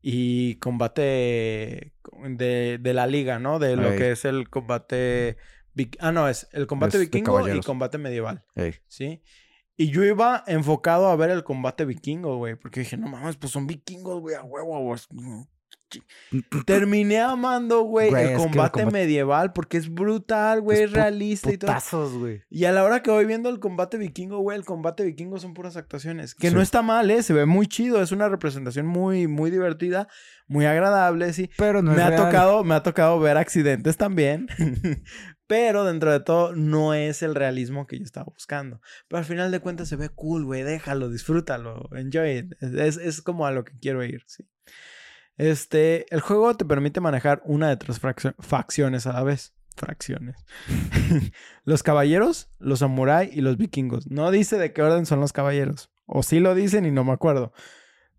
y combate de, de la liga, ¿no? De lo
Ey.
que es el combate... Ah, no, es el combate
Es
vikingo y combate medieval,
Ey.
¿sí? Y yo iba enfocado a ver el combate vikingo, güey. Porque dije, no mames, pues son vikingos, güey, a huevo, güey. Terminé amando, güey, el
es que el
combate medieval porque es brutal, güey,
Es
realista y todo.
Güey.
Y a la hora que voy viendo el combate vikingo, güey, el combate vikingo son puras actuaciones. Que
Sí.
no está mal, ¿eh? Se ve muy chido. Es una representación muy, muy divertida, muy agradable, sí.
Pero no
me
es
ha
real.
tocado, me ha tocado ver accidentes también. Pero dentro de todo, no es el realismo que yo estaba buscando. Pero al final de cuentas se ve cool, güey. Déjalo, disfrútalo, enjoy it. Es, es como a lo que quiero ir, sí. Este, el juego te permite manejar una de tres facciones a la vez. Fracciones. los caballeros, los samuráis y los vikingos. No dice de qué orden son los caballeros. O sí lo dicen y no me acuerdo.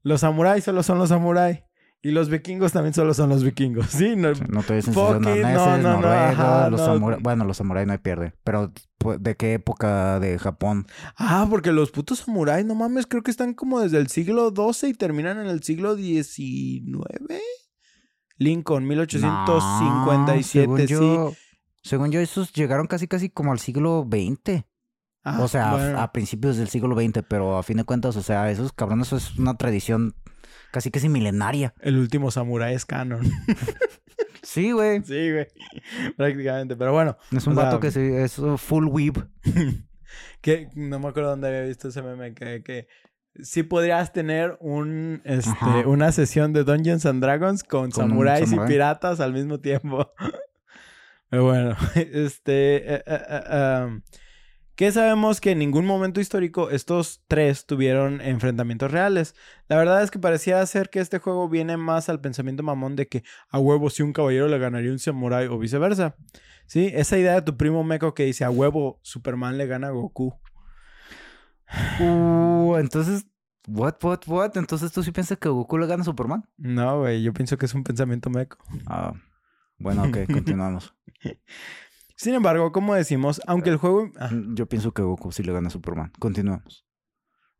Los samuráis solo son los samuráis. Y los vikingos también solo son los vikingos. Sí, no,
No te dicen si son
no, no, no,
noruegos,
ajá,
los samuráis. Bueno, los samuráis no hay pierde. Pero, pues, ¿de qué época de Japón?
Ah, porque los putos samuráis, no mames, creo que están como desde el siglo XII y terminan en el siglo XIX. Lincoln, 1857,
No, según
sí.
yo, según yo, esos llegaron casi casi como al siglo XX.
Ah,
o sea, a-
bueno.
a, principios del siglo XX, pero a fin de cuentas, o sea, esos cabrones eso es una tradición casi casi milenaria.
el último samurái es canon.
Sí, güey.
sí, güey. Prácticamente, pero bueno.
Es un
sea,
vato que se, es full weeb.
que no me acuerdo dónde había visto ese meme que, que sí podrías tener un este
Ajá.
una sesión de Dungeons and Dragons con, samuráis y piratas al mismo tiempo. Pero bueno, este eh, eh, eh, ¿Qué sabemos que en ningún momento histórico estos tres tuvieron enfrentamientos reales? La verdad es que parecía ser que este juego viene más al pensamiento mamón de que a huevo si un caballero le ganaría un samurái o viceversa. Sí, esa idea de tu primo Meco que dice a huevo Superman le gana a Goku.
Uh, entonces, what, what, what? Entonces tú sí piensas que Goku le gana a Superman?
No, güey, yo pienso que es un pensamiento meco.
Ah, bueno, ok, continuamos.
Sin embargo, como decimos, aunque el juego... ah,
Yo pienso que Goku sí le gana a Superman. Continuamos.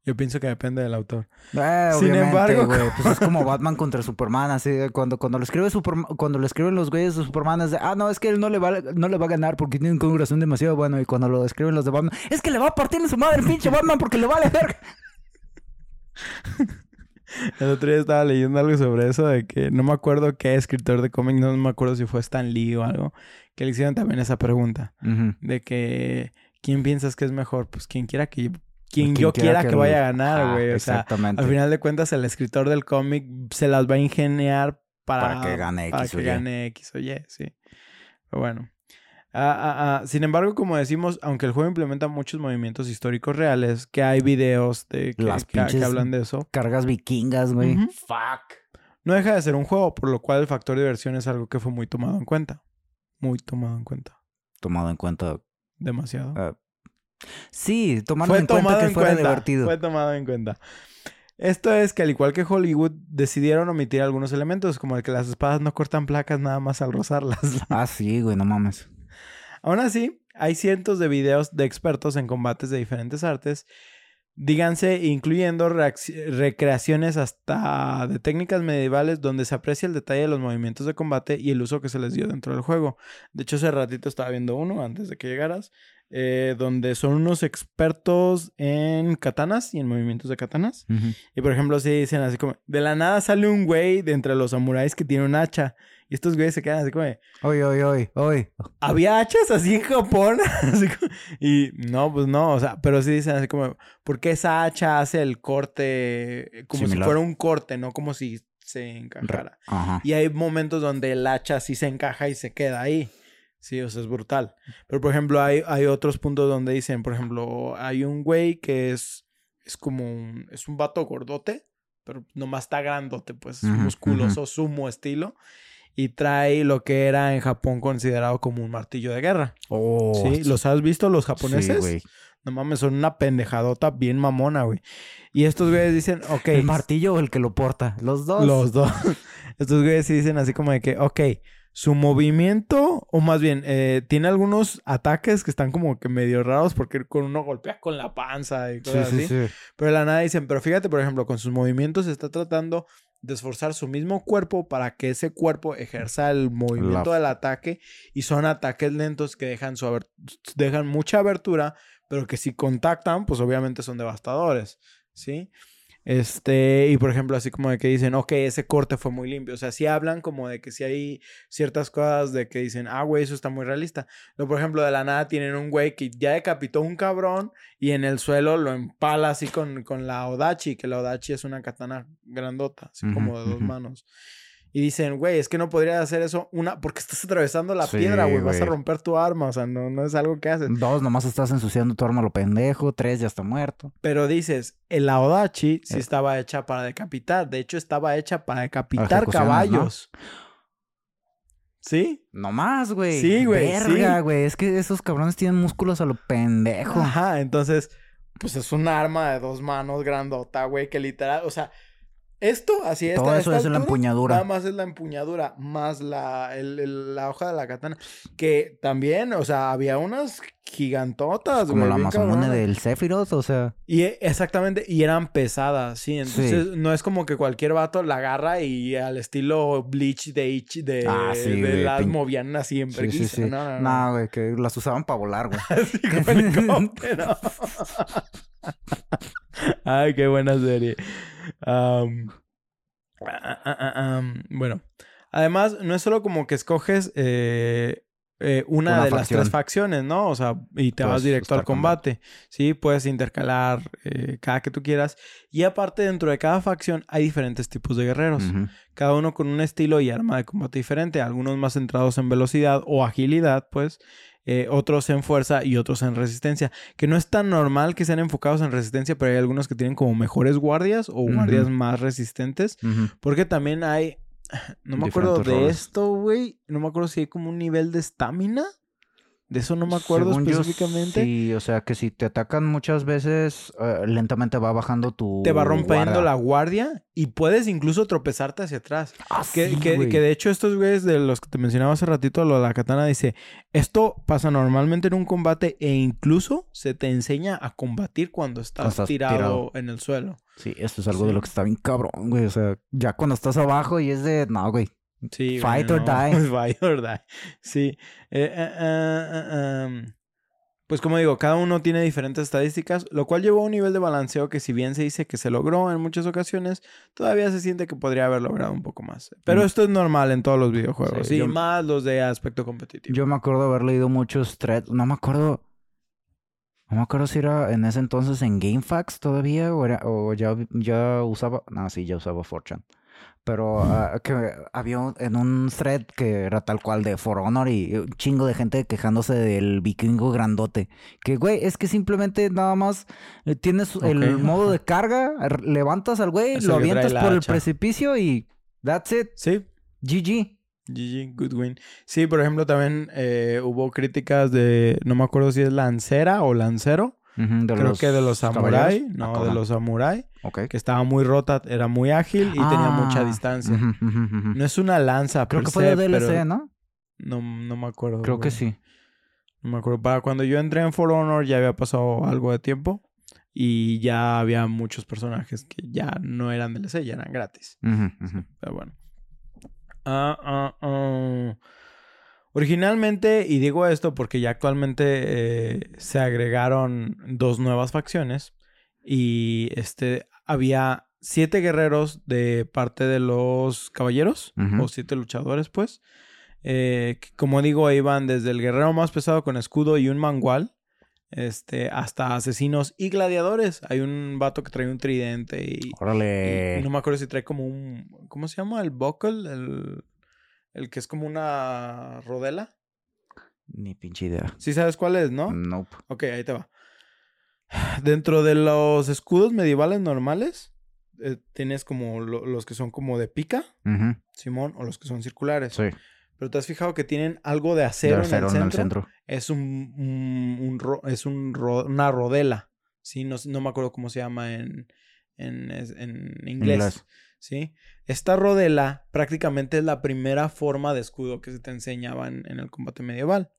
yo pienso que depende del autor.
Eh,
Sin embargo,
güey, pues es como Batman contra Superman, así cuando cuando lo escribe Superman, cuando lo escriben los güeyes de Superman es de, ah, no, es que él no le va no le va a ganar porque tiene un corazón demasiado bueno y cuando lo escriben los de Batman, es que le va a partir en su madre el pinche Batman porque le vale ver.
El otro día estaba leyendo algo sobre eso de que no me acuerdo qué escritor de cómic, no me acuerdo si fue Stan Lee o algo, que le hicieron también esa pregunta de que ¿quién piensas que es mejor? Pues quien quiera que quien, yo quiera, que, vaya a ganar, güey. O sea, al final de cuentas el escritor del cómic se las va a ingeniar para,
Para que gane
para
X
que
o Y.
gane X o Y, sí. Pero bueno. Ah, ah, ah. Sin embargo, como decimos, aunque el juego implementa muchos movimientos históricos reales, que hay videos de que,
Las
que- que hablan de eso,
Cargas vikingas, güey. Fuck.
no deja de ser un juego, por lo cual el factor diversión es algo que fue muy tomado en cuenta. Muy tomado en cuenta.
Tomado en cuenta.
Demasiado.
ah, sí, tomando
fue
en cuenta
tomado
que
en
fuera
cuenta.
divertido.
Fue tomado en cuenta. Esto es que al igual que Hollywood, decidieron omitir algunos elementos, como el que las espadas no cortan placas nada más al rozarlas.
Ah, sí, güey, no mames.
Aún así, hay cientos de videos de expertos en combates de diferentes artes, díganse, incluyendo recreaciones hasta de técnicas medievales donde se aprecia el detalle de los movimientos de combate y el uso que se les dio dentro del juego. De hecho, hace ratito estaba viendo uno antes de que llegaras, eh, donde son unos expertos en katanas y en movimientos de katanas. Y por ejemplo, sí dicen así como, de la nada sale un güey de entre los samuráis que tiene un hacha. Y estos güeyes se quedan así como, de,
Oy, oy, oy, oy.
¿había hachas así en Japón? Así como- y no, pues no, o sea, pero sí dicen así como, ¿por qué esa hacha hace el corte como si
Similar.
fuera un corte, no como si se encajara.
Ajá.
Y hay momentos donde el hacha sí se encaja y se queda ahí. Sí, o sea, es brutal. Pero, por ejemplo, hay, hay otros puntos donde dicen, por ejemplo, hay un güey que es, es como un, es un vato gordote, pero nomás está grandote, pues,
Ujú,
musculoso, sumo estilo. Y trae lo que era en Japón considerado como un martillo de guerra.
Oh,
¿Sí? ¿Los has visto los japoneses?
Sí, güey.
no mames, son una pendejadota bien mamona, güey. Y estos güeyes dicen, ok.
¿El martillo o el que lo porta? Los dos.
Los dos. Estos güeyes sí dicen así como de que, ok, su movimiento, o más bien, eh, tiene algunos ataques que están como que medio raros porque con uno golpea con la panza y
Sí,
cosas
sí,
así.
sí.
Pero de la nada dicen, pero fíjate, por ejemplo, con sus movimientos está tratando de esforzar su mismo cuerpo para que ese cuerpo ejerza el movimiento
La-
del ataque y son ataques lentos que dejan, su dejan mucha abertura, pero que si contactan, pues obviamente son devastadores, ¿sí? Este, y por ejemplo, así como de que dicen, ok, ese corte fue muy limpio. O sea, sí hablan como de que si hay ciertas cosas de que dicen, ah, güey, eso está muy realista. Pero, por ejemplo, de la nada tienen un güey que ya decapitó un cabrón y en el suelo lo empala así con, con la Odachi, que la Odachi es una katana grandota, así como de dos manos. Y dicen, güey, es que no podrías hacer eso una porque estás atravesando la
Sí,
piedra, güey, vas a romper tu arma, o sea, no, no es algo que haces.
Dos, nomás estás ensuciando tu arma a lo pendejo. Tres, ya está muerto.
Pero dices, el Aodachi sí
Eh.
estaba hecha para decapitar. De hecho, estaba hecha para decapitar
Ejecuciones, ¿no?
caballos. ¿Sí?
No más, güey.
Sí, güey,
Verga,
sí.
güey. Es que esos cabrones tienen músculos a lo pendejo.
Ajá, entonces, pues es un arma de dos manos grandota, güey, que literal, o sea, esto, así esta,
Todo eso
esta
es la empuñadura.
Nada más es la empuñadura, más la, el- el- la hoja de la katana. Que también, o sea, había unas gigantotas,
Como
güey,
la
cabronas.
del Sephiroth, o sea.
Y e- exactamente, y eran pesadas, sí. Entonces, no es como que cualquier vato la agarra y al estilo Bleach de Ichi, de,
Ah, sí,
de
güey,
las
pin-
movían así en
Sí, sí,
no. No,
güey, que las usaban para volar, güey.
Así como helicóptero. Ay, qué buena serie. Ah, ah, ah, bueno, además, no es solo como que escoges eh, eh, una,
Una
de las tres facciones, ¿no? O sea, y te vas directo al combate. Sí, puedes intercalar eh, cada que tú quieras. Y aparte, dentro de cada facción hay diferentes tipos de guerreros cada uno con un estilo y arma de combate diferente, algunos más centrados en velocidad o agilidad, pues, eh, otros en fuerza y otros en resistencia, que no es tan normal que sean enfocados en resistencia, pero hay algunos que tienen como mejores guardias o guardias más resistentes, porque también hay, no me acuerdo de
roles.
esto, güey, no me acuerdo si hay como un nivel de estamina, de eso no me acuerdo
Según yo,
específicamente.
sí, o sea que si te atacan muchas veces, eh, lentamente va bajando tu.
Te va rompiendo
guarda.
la guardia y puedes incluso tropezarte hacia atrás.
Ah,
Que,
sí,
que- de hecho estos güeyes de los que te mencionaba hace ratito, lo de la katana, dice, esto pasa normalmente en un combate e incluso se te enseña a combatir cuando estás,
estás
tirado,
tirado.
en el suelo.
Sí, esto es algo de lo que está bien cabrón, güey. O sea, ya cuando estás abajo y es de. No, güey.
Sí,
Fight or
no.
die.
Fight or die. Sí. Eh, eh, eh, em, Pues como digo, cada uno tiene diferentes estadísticas, lo cual llevó a un nivel de balanceo que si bien se dice que se logró en muchas ocasiones, todavía se siente que podría haber logrado un poco más. Pero
Mm.
esto es normal en todos los videojuegos,
Sí,
y
yo-
más los de aspecto competitivo.
Yo me acuerdo haber leído muchos threads. No me acuerdo. No me acuerdo si era en ese entonces en GameFAQs todavía o, era, o ya, ya usaba. No, sí, ya usaba Fortune. Pero ah, que había un- en un thread que era tal cual de For Honor y un chingo de gente quejándose del vikingo grandote. Que, güey, es que simplemente nada más eh, tienes el modo de carga, levantas al güey, lo avientas por el precipicio y that's it.
Sí,
GG.
GG, good win. Sí, por ejemplo, también eh, hubo críticas de, no me acuerdo si es lancera o lancero, Creo
los
que de los samurai,
caballeros.
no,
Ah,
de los samurai, que estaba muy rota, era muy ágil y tenía mucha
Ah,
distancia.
ujú, ujú.
No es una lanza,
Creo que fue
se,
de DLC,
pero
¿no?
no, no me acuerdo.
Creo que sí.
No me acuerdo. Para cuando yo entré en For Honor ya había pasado algo de tiempo y ya había muchos personajes que ya no eran DLC, ya eran gratis. Pero bueno. Ah, ah, ah. Originalmente, y digo esto porque ya actualmente eh, se agregaron dos nuevas facciones y este había siete guerreros de parte de los caballeros o siete luchadores, pues. Eh, que, como digo, iban desde el guerrero más pesado con escudo y un mangual. este, hasta asesinos y gladiadores. Hay un vato que trae un tridente y,
Órale.
y no me acuerdo si trae como un, ¿cómo se llama? El buckle, el, el que es como una rodela.
Ni pinche idea.
Sí sabes cuál es, ¿no?
Nope.
Ok, ahí te va. Dentro de los escudos medievales normales, eh, tienes como lo- los que son como de pica, Simón, o los que son circulares.
Sí.
Pero te has fijado que tienen algo de acero,
De acero
en, el centro?
centro.
Es un, un- un ro- es un ro- una rodela. Sí, no, me acuerdo cómo se llama en, en, en inglés.
Inglés.
¿Sí? Esta rodela prácticamente es la primera forma de escudo que se te enseñaba en, el combate medieval.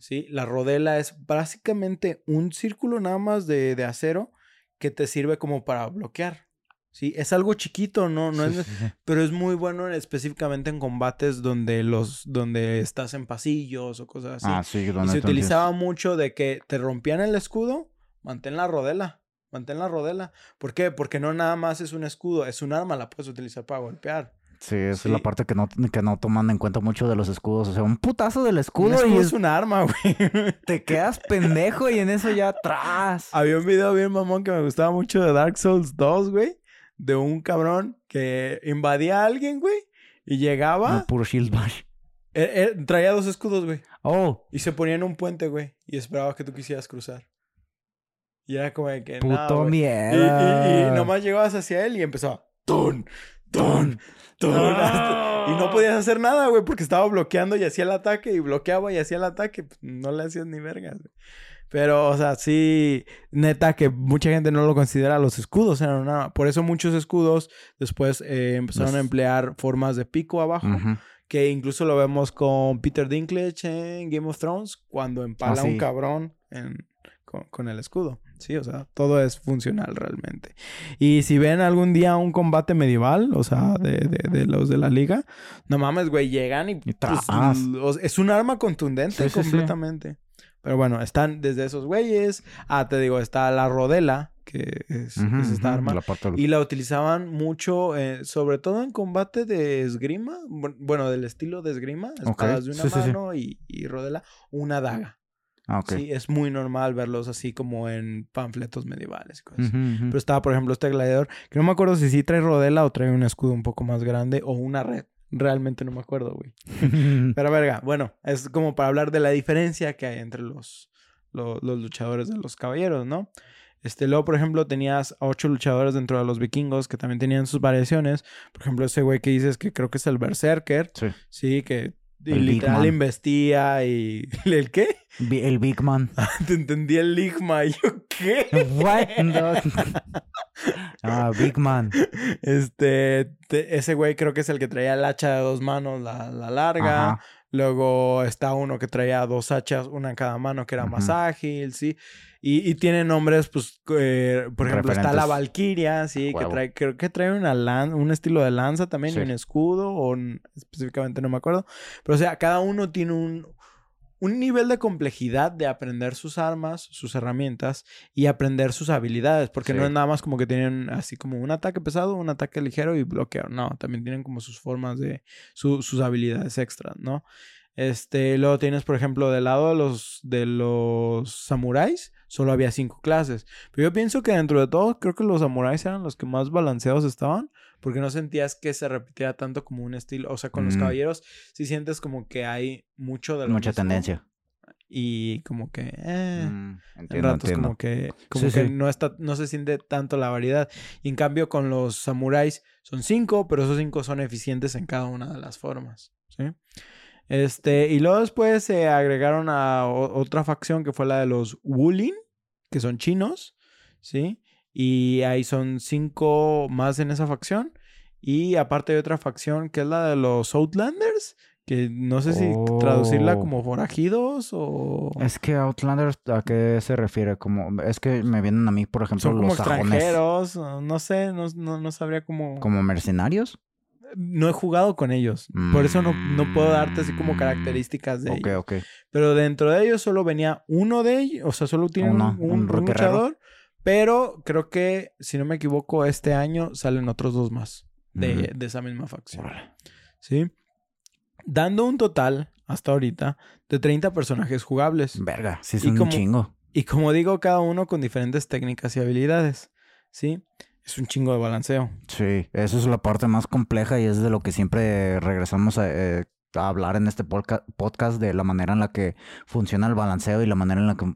¿sí? La rodela es básicamente un círculo nada más de, de acero que te sirve como para bloquear. ¿sí? Es algo chiquito, no, no es, pero es muy bueno en- específicamente en combates donde los, donde estás en pasillos o cosas así.
Ah, sí,
y se utilizaba mucho de que te rompían el escudo, mantén la rodela. Mantén la rodela. ¿Por qué? Porque no nada más es un escudo, es un arma, la puedes utilizar para golpear.
Sí, esa
Sí.
es la parte que no, que no toman en cuenta mucho de los escudos. O sea, un putazo del
Un
escudo,
escudo
y
es
es-
un arma, güey.
te quedas pendejo y en eso ya atrás.
Había un video bien mamón que me gustaba mucho de Dark Souls 2, güey. De un cabrón que invadía a alguien, güey. Y llegaba.
No, puro shield bash.
eh, eh, traía dos escudos, güey.
Oh,
Y se ponía en un puente, güey. Y esperaba que tú quisieras cruzar. Y era como de que.
puto
"Nah, güey". Y,
mierda.
y, y nomás llegabas hacia él y empezaba. ¡Ton! ¡Ton! ¡Ton! Y no podías hacer nada, güey, porque estaba bloqueando y hacía el ataque y bloqueaba y hacía el ataque. Pues, no le hacías ni vergas, güey. Pero, o sea, sí, neta que mucha gente no lo considera los escudos, eran una- Por eso muchos escudos después eh, empezaron a emplear formas de pico abajo,
Ujú.
que incluso lo vemos con Peter Dinklage en Game of Thrones, cuando empala a un cabrón en- con, con el escudo. Sí, o sea, todo es funcional realmente. Y si ven algún día un combate medieval, o sea, de, de- de los de la liga, no mames, güey, llegan y,
Y
pues, es un arma contundente
Sí, sí, sí.
completamente. Pero bueno, están desde esos güeyes. Ah, te digo, está la rodela, que es,
Ujú,
es esta
ujú,
arma.
la del-
Y la utilizaban mucho, eh, sobre todo en combate de esgrima. bu- Bueno, del estilo de esgrima. Espadas de una
sí, sí, sí.
mano Y, y rodela. Una daga.
Ah, ok.
Sí, es muy normal verlos así como en panfletos medievales y cosas. Pero estaba, por ejemplo, este gladiador, que no me acuerdo si sí trae rodela o trae un escudo un poco más grande o una red. Realmente no me acuerdo, güey. Pero verga, bueno, es como para hablar de la diferencia que hay entre los, lo- los, luchadores de los caballeros, ¿no? Este, luego, por ejemplo, tenías a ocho luchadores dentro de los vikingos que también tenían sus variaciones. Por ejemplo, ese güey que dices que creo que es el Berserker,
Sí.
sí, que y
El
literal investía y... ¿El qué?
El Big Man.
Te entendí el Ligma. Y yo, ¿qué?
What? No. ah, Big Man.
Este, te- ese güey creo que es el que traía el hacha de dos manos, la, la larga.
Ajá.
Luego está uno que traía dos hachas, una en cada mano, que era más ágil, ¿sí? Y, y tiene nombres, pues, eh, por ejemplo, está la. Valquiria, ¿sí? Que trae, creo que trae una lan- un estilo de lanza también,
Sí.
un escudo, o un- específicamente no me acuerdo. Pero, o sea, cada uno tiene un, un nivel de complejidad de aprender sus armas, sus herramientas y aprender sus habilidades, porque no es nada más como que tienen así como un ataque pesado, un ataque ligero y bloqueo, no, también tienen como sus formas de, su- sus habilidades extras, ¿no? Este, luego tienes, por ejemplo, del lado de los, de los samuráis, solo había cinco clases. Pero yo pienso que dentro de todo, creo que los samuráis eran los que más balanceados estaban, porque no sentías que se repitiera tanto como un estilo. O sea, con los
Mm.
caballeros sí sientes como que hay mucho de lo
Mucha
mismo,
tendencia.
Y como que, eh,
Mm,
en
entiendo,
ratos
entiendo.
como que, como
Sí,
que
sí.
no está, no se siente tanto la variedad. Y en cambio con los samuráis son cinco, pero esos cinco son eficientes en cada una de las formas. ¿sí? Este, y luego después se agregaron a otra facción que fue la de los Wulin, que son chinos, ¿sí? Y ahí son cinco más en esa facción. Y aparte hay otra facción que es la de los Outlanders, que no sé si traducirla
Oh.
como forajidos o...
Es que Outlanders, ¿a qué se refiere? Como, es que me vienen a mí, por ejemplo,
Son como
los
extranjeros, no sé, no, no, no sabría cómo...
¿Como mercenarios?
No he jugado con ellos, por eso no, no puedo darte así como características de ellos.
ok.
Pero dentro de ellos solo venía uno de ellos, o sea, solo tiene un,
Uno,
un-
un
un
guerrero.
luchador, pero creo que, si no me equivoco, este año salen otros dos más de, de esa misma facción. ¿Sí? Dando un total, hasta ahorita, de 30 personajes jugables.
Verga, sí es
Y
un
como-
chingo.
Y como digo, cada uno con diferentes técnicas y habilidades. ¿Sí? Es un chingo de balanceo.
Sí, eso es la parte más compleja y es de lo que siempre regresamos a, eh, a hablar en este podca- podcast de la manera en la que funciona el balanceo y la manera en la que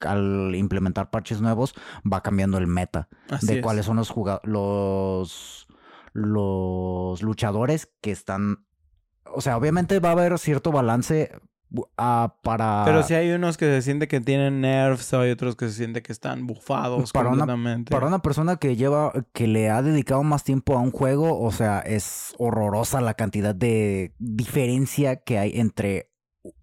al implementar parches nuevos va cambiando el meta
Así
de
es.
cuáles son los los los luchadores que están o sea, obviamente va a haber cierto balance ah, para
Pero si hay unos que se siente que tienen nerfs, hay otros que se siente que están bufados
Para una-
completamente.
Para una persona que lleva, que le ha dedicado más tiempo a un juego, o sea, es horrorosa la cantidad de diferencia que hay entre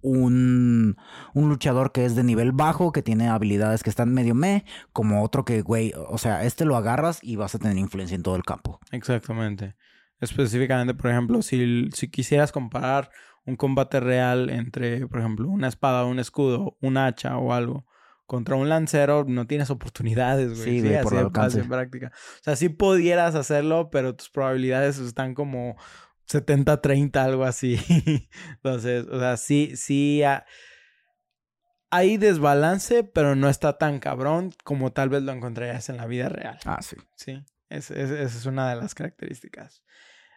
un, un luchador que es de nivel bajo, que tiene habilidades que están medio meh, como otro que, güey, o sea, este lo agarras y vas a tener influencia en todo el campo.
Exactamente. Específicamente, por ejemplo, si, si quisieras comparar un combate real entre, por ejemplo, una espada, un escudo, un hacha o algo contra un lancero, no tienes oportunidades, güey.
Sí, güey, por
así de
alcance.
en práctica. O sea, sí pudieras hacerlo, pero tus probabilidades están como 70-30, algo así. Entonces, o sea, sí, sí. hay desbalance, pero no está tan cabrón como tal vez lo encontrarías en la vida real.
Ah, sí.
Sí, es- es- esa es una de las características.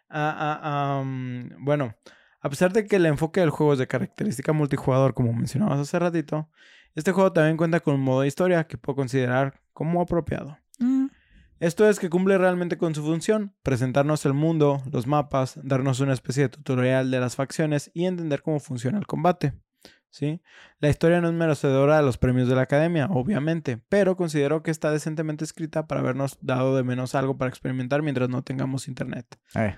Ah, ah, am, bueno, a pesar de que el enfoque del juego es de característica multijugador, como mencionabas hace ratito, este juego también cuenta con un modo de historia que puedo considerar como apropiado. Esto es que cumple realmente con su función, presentarnos el mundo, los mapas, darnos una especie de tutorial de las facciones y entender cómo funciona el combate. ¿Sí? La historia no es merecedora de los premios de la academia, obviamente, pero considero que está decentemente escrita para habernos dado de menos algo para experimentar mientras no tengamos internet.
Eh,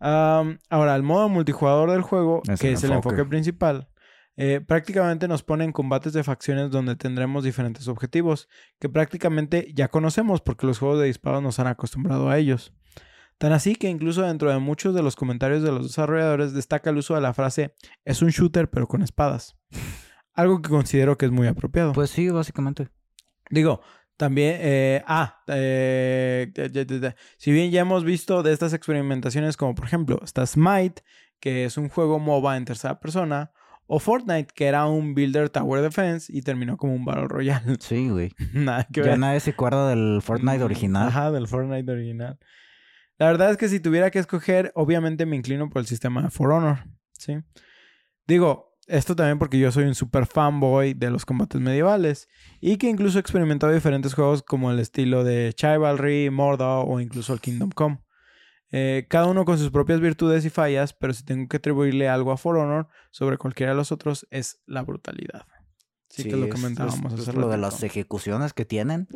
Ahora, el modo multijugador del juego,
Es
que
el
es el
enfoque.
enfoque principal, eh, prácticamente nos pone en combates de facciones donde tendremos diferentes objetivos, que prácticamente ya conocemos porque los juegos de disparos nos han acostumbrado a ellos. Tan así que incluso dentro de muchos de los comentarios de los desarrolladores destaca el uso de la frase es un shooter pero con espadas. Algo que considero que es muy apropiado.
pues sí, básicamente.
Digo, también, eh, ah, eh, ya- ya- ya- ya. si bien ya hemos visto de estas experimentaciones como por ejemplo está Smite, que es un juego MOBA en tercera persona, o Fortnite, que era un Builder Tower Defense y terminó como un Battle Royale.
Sí, güey.
Nada que
Ya
ver.
nadie se acuerda del Fortnite original.
Ajá, del Fortnite original. La verdad es que si tuviera que escoger, obviamente me inclino por el sistema de For Honor, ¿sí? Digo, esto también porque yo soy un super fanboy de los combates medievales y que incluso he experimentado diferentes juegos como el estilo de Chivalry, Mordor o incluso el Kingdom Come. Eh, cada uno con sus propias virtudes y fallas, pero si tengo que atribuirle algo a For Honor sobre cualquiera de los otros es la brutalidad. Sí, que es lo que comentábamos
es
hace
lo de las ejecuciones que tienen.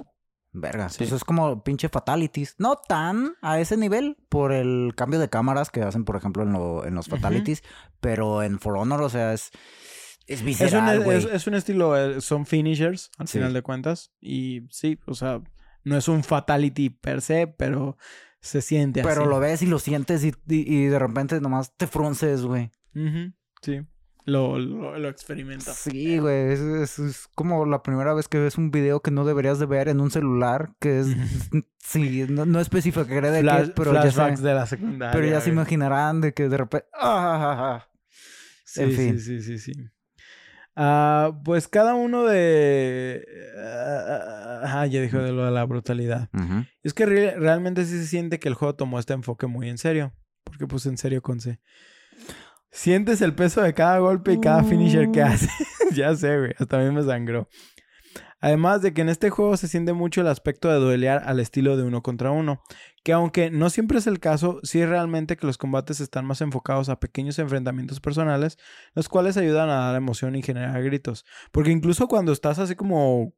Verga.
Sí.
Pues es como pinche fatalities. No tan a ese nivel por el cambio de cámaras que hacen, por ejemplo, en, lo- en los fatalities. Pero en For Honor, o sea, es, es
Es un,
visceral,
es, es un estilo, eh, son finishers al
Sí.
final de cuentas. Y sí, o sea, no es un fatality per se, pero se siente así.
Pero lo ves y lo sientes y, y- y de repente nomás te frunces, güey.
Sí, lo, lo, lo experimentas.
Sí, güey. Es, es- es como la primera vez que ves un video que no deberías de ver en un celular. Que es... sí, no, no especificaré de qué,
Flash-
es, pero ya, se,
de la secundaria.
pero ya se imaginarán de que de repente... ah, ah, ah.
Sí,
en
sí,
fin.
sí, sí, sí. Ah, pues cada uno de... ah, ah, ya dijo de lo de la brutalidad. Es que re- realmente sí se siente que el juego tomó este enfoque muy en serio. Porque puse en serio con C. Sientes el peso de cada golpe y cada finisher que
Mm.
hace. ya sé, güey. Hasta a mí me sangró. Además de que en este juego se siente mucho el aspecto de duelear al estilo de uno contra uno. Que aunque no siempre es el caso, sí es realmente que los combates están más enfocados a pequeños enfrentamientos personales, los cuales ayudan a dar emoción y generar gritos. Porque incluso cuando estás así como,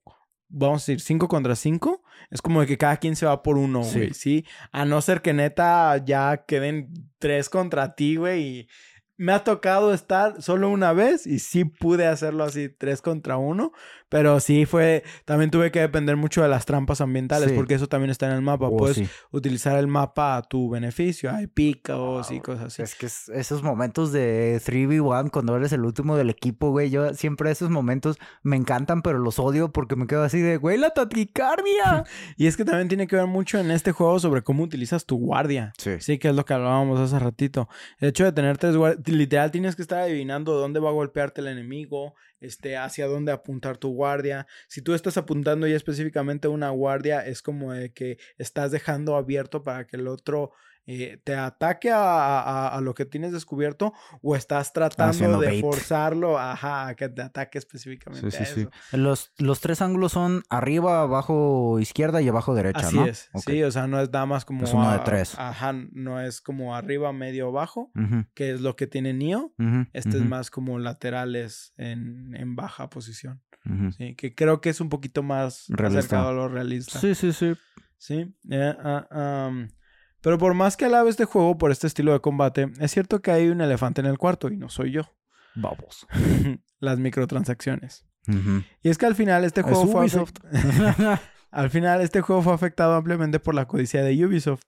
vamos a decir, 5 contra 5, es como de que cada quien se va por uno,
Sí.
güey, sí. A no ser que neta ya queden 3 contra ti, güey, y me ha tocado estar solo una vez y sí pude hacerlo así 3 contra 1, pero sí fue, también tuve que depender mucho de las trampas ambientales,
Sí.
porque eso también está en el mapa.
Oh,
Puedes
sí.
utilizar el mapa a tu beneficio, hay picos y cosas así.
Es que es- esos momentos de 3v1 cuando eres el último del equipo, güey, yo siempre esos momentos me encantan, pero los odio porque me quedo así de, güey, la taquicardia.
Y es que también tiene que ver mucho en este juego sobre cómo utilizas tu guardia.
Sí.
Sí, que es lo que hablábamos hace ratito. El hecho de tener tres guardias, literal tienes que estar adivinando dónde va a golpearte el enemigo, este, hacia dónde apuntar tu guardia. Si tú estás apuntando ya específicamente una guardia, es como de que estás dejando abierto para que el otro eh, te ataque a, lo que tienes descubierto o estás tratando de forzarlo a que te ataque específicamente sí, sí, Sí.
Los, los tres ángulos son arriba, abajo, izquierda y abajo, derecha,
Así es. Sí, o sea, no es nada más como...
Es uno de tres.
Ajá, no es como arriba, medio, abajo, que es lo que tiene Neo. este es más como laterales en, en baja posición. Sí, que creo que es un poquito más realista. acercado a lo realista.
Sí, sí, sí.
Sí. Eh, ah, pero por más que alabe este juego por este estilo de combate, es cierto que hay un elefante en el cuarto y no soy yo.
Vamos.
Las microtransacciones. Y es que al final este juego fue al final este juego fue afectado ampliamente por la codicia de Ubisoft.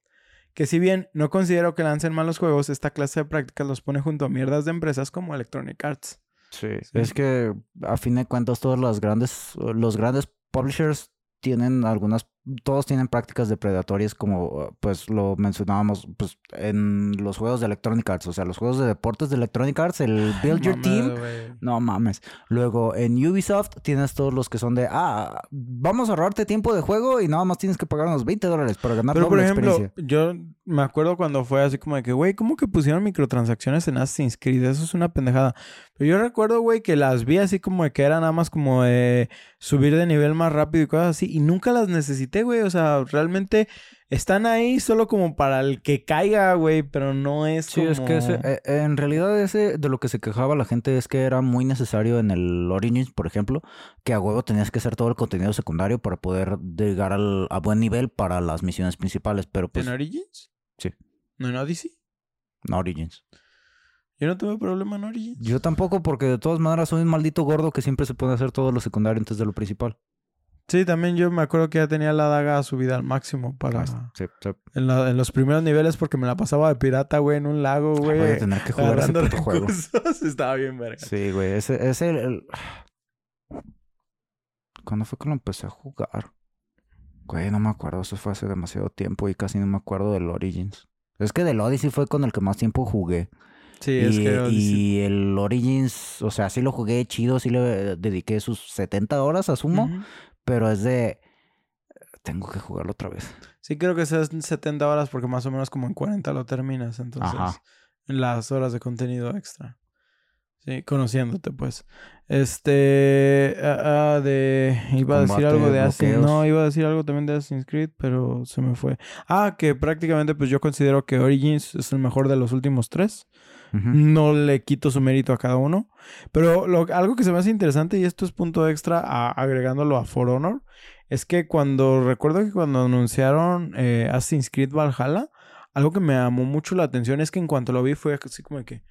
Que si bien no considero que lancen malos juegos, esta clase de prácticas los pone junto a mierdas de empresas como Electronic Arts.
Sí, es que a fin de cuentas todos los grandes, los grandes publishers tienen algunas todos tienen prácticas depredatorias como pues lo mencionábamos pues en los juegos de Electronic Arts, o sea, los juegos de deportes de Electronic Arts, el Build Your Team, no mames. Luego en Ubisoft tienes todos los que son de, ah, vamos a ahorrarte tiempo de juego y nada más tienes que pagar unos 20 dólares para ganar
Pero por ejemplo, yo me acuerdo cuando fue así como de que, güey, ¿cómo que pusieron microtransacciones en Assassin's Creed? Eso es una pendejada. Pero yo recuerdo, güey, que las vi así como de que era nada más como de subir de nivel más rápido y cosas así y nunca las necesité güey. O sea, realmente están ahí solo como para el que caiga, güey, pero no es
sí, es que eh, en realidad ese de lo que se quejaba la gente es que era muy necesario en el Origins, por ejemplo, que a huevo tenías que hacer todo el contenido secundario para poder llegar al, a buen nivel para las misiones principales, pero pues...
¿En Origins?
Sí.
¿No en Odyssey?
No, Origins.
Yo no tuve problema en Origins.
Yo tampoco, porque de todas maneras soy un maldito gordo que siempre se puede hacer todo lo secundario antes de lo principal.
Sí, también yo me acuerdo que ya tenía la daga subida al máximo para...
Sí, sí.
En, los primeros niveles porque me la pasaba de pirata, güey, en un lago, güey. Voy
a tener que jugar ese puto juego.
Estaba bien verga.
Sí, güey. Ese, ese el, ¿Cuándo fue que lo empecé a jugar? Güey, no me acuerdo. Eso fue hace demasiado tiempo y casi no me acuerdo del Origins. Es que del Odyssey fue con el que más tiempo jugué.
Sí, es que
Y el Origins, o sea, sí lo jugué chido, sí le dediqué sus 70 horas, asumo. Pero es de. Tengo que jugarlo otra vez.
Sí, creo que sean 70 horas porque más o menos como en 40 lo terminas. Entonces, en las horas de contenido extra. Sí, conociéndote, pues. Este. Ah, ah, de. Iba a decir algo de Assassin's No, iba a decir algo también de Assassin's Creed, pero se me fue. Ah, que prácticamente, pues yo considero que Origins es el mejor de los últimos tres. No le quito su mérito a cada uno. Pero lo, algo que se me hace interesante, y esto es punto extra agregándolo a For Honor, es que cuando recuerdo que cuando anunciaron eh, Assassin's Creed Valhalla, algo que me llamó mucho la atención es que en cuanto lo vi fue así como de que.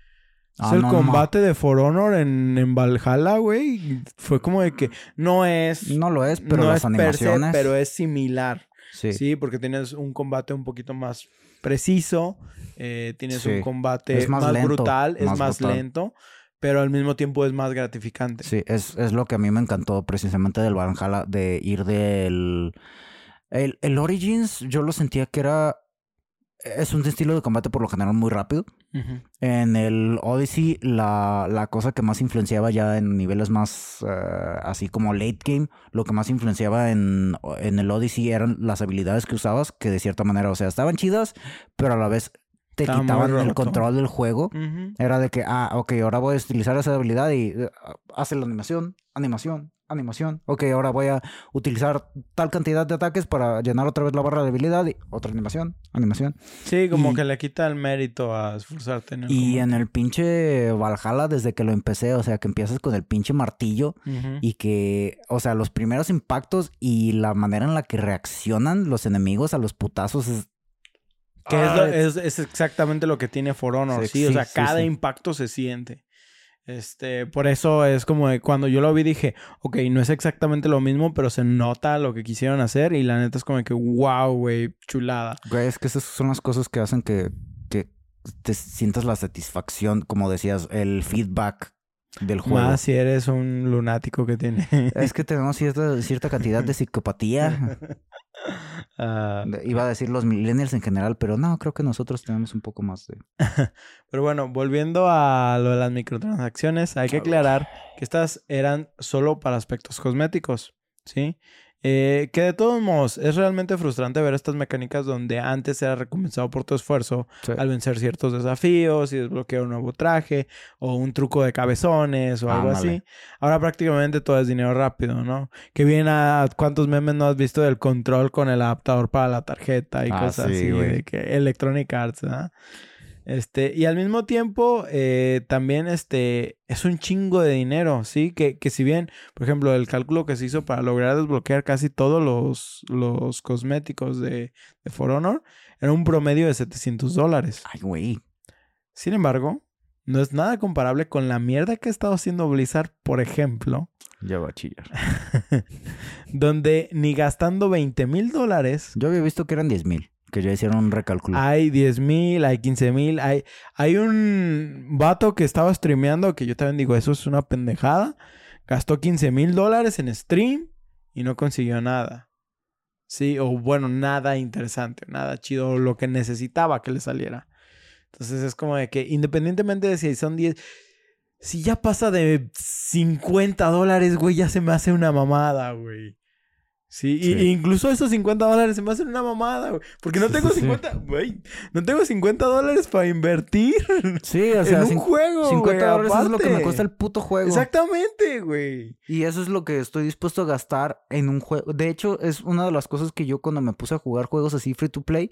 Ah, el combate de For Honor en, en Valhalla, güey. Fue como de que no es.
No lo es, pero las animaciones.
pero es similar. Sí. sí, porque tienes un combate un poquito más preciso. Eh, tienes un combate más, brutal, es más, lento, pero al mismo tiempo es más gratificante.
Sí, es, es lo que a mí me encantó precisamente del Valhalla, de ir del... El, el Origins yo lo sentía que era es un estilo de combate por lo general muy rápido. En el Odyssey, la, la, cosa que más influenciaba ya en niveles más eh, así como late game, lo que más influenciaba en, en el Odyssey eran las habilidades que usabas, que de cierta manera, o sea, estaban chidas, pero a la vez te quitaban el control del juego. Era de que, ah, ok, ahora voy a utilizar esa habilidad y uh, hace la animación, animación, animación. Ok, ahora voy a utilizar tal cantidad de ataques para llenar otra vez la barra de habilidad y otra animación, animación.
Sí, como que le quita el mérito a esforzarte
en el Y en el pinche Valhalla, desde que lo empecé, o sea, que empiezas con el pinche martillo y que, o sea, los primeros impactos y la manera en la que reaccionan los enemigos a los putazos es
que ah, es, es, exactamente lo que tiene For Honor, sí, o sea, cada impacto se siente. Este, por eso es como de, cuando yo lo vi dije, ok, no es exactamente lo mismo, pero se nota lo que quisieron hacer y la neta es como que, wow, güey, chulada.
Güey, es que esas son las cosas que hacen que, que te sientas la satisfacción, como decías, el feedback del juego.
Más si eres un lunático que tiene.
Es que tenemos cierta, cierta cantidad de psicopatía.
Ah,
Iba a decir los millennials en general, pero no, creo que nosotros tenemos un poco más de...
Pero bueno, volviendo a lo de las microtransacciones, hay que aclarar que estas eran solo para aspectos cosméticos, ¿sí? Eh, que de todos modos es realmente frustrante ver estas mecánicas donde antes era recompensado por tu esfuerzo al vencer ciertos desafíos y desbloquear un nuevo traje o un truco de cabezones o algo así. Ahora prácticamente todo es dinero rápido, ¿no? Que bien a cuántos memes no has visto del control con el adaptador para la tarjeta y
Ah,
cosas
sí,
así de que Electronic Arts, ¿verdad? Este, y al mismo tiempo, eh, también este, es un chingo de dinero, ¿sí? Que, que si bien, por ejemplo, el cálculo que se hizo para lograr desbloquear casi todos los, los cosméticos de, de For Honor, era un promedio de 700 dólares.
Ay, güey.
Sin embargo, no es nada comparable con la mierda que ha estado haciendo Blizzard, por ejemplo,
Ya va a chillar.
donde ni gastando 20 mil dólares
Yo había visto que eran 10 mil, que ya hicieron un recálculo.
Hay 10 mil, hay 15 mil, hay, hay un vato que estaba streameando que yo también digo, eso es una pendejada. Gastó 15 mil dólares en stream y no consiguió nada. Sí, o bueno, nada interesante, nada chido, lo que necesitaba que le saliera. Entonces es como de que independientemente de si son 10, si ya pasa de 50 dólares, güey, ya se me hace una mamada, güey. Sí, y-
Sí.
y incluso esos 50 dólares se me hacen una mamada, güey. Porque no tengo
Sí.
50, güey, no tengo 50 dólares para invertir
Sí, o sea,
en un juego,
50
güey,
dólares es lo que me cuesta el puto juego.
Exactamente, güey.
Y eso es lo que estoy dispuesto a gastar en un juego. De hecho, es una de las cosas que yo cuando me puse a jugar juegos así free to play,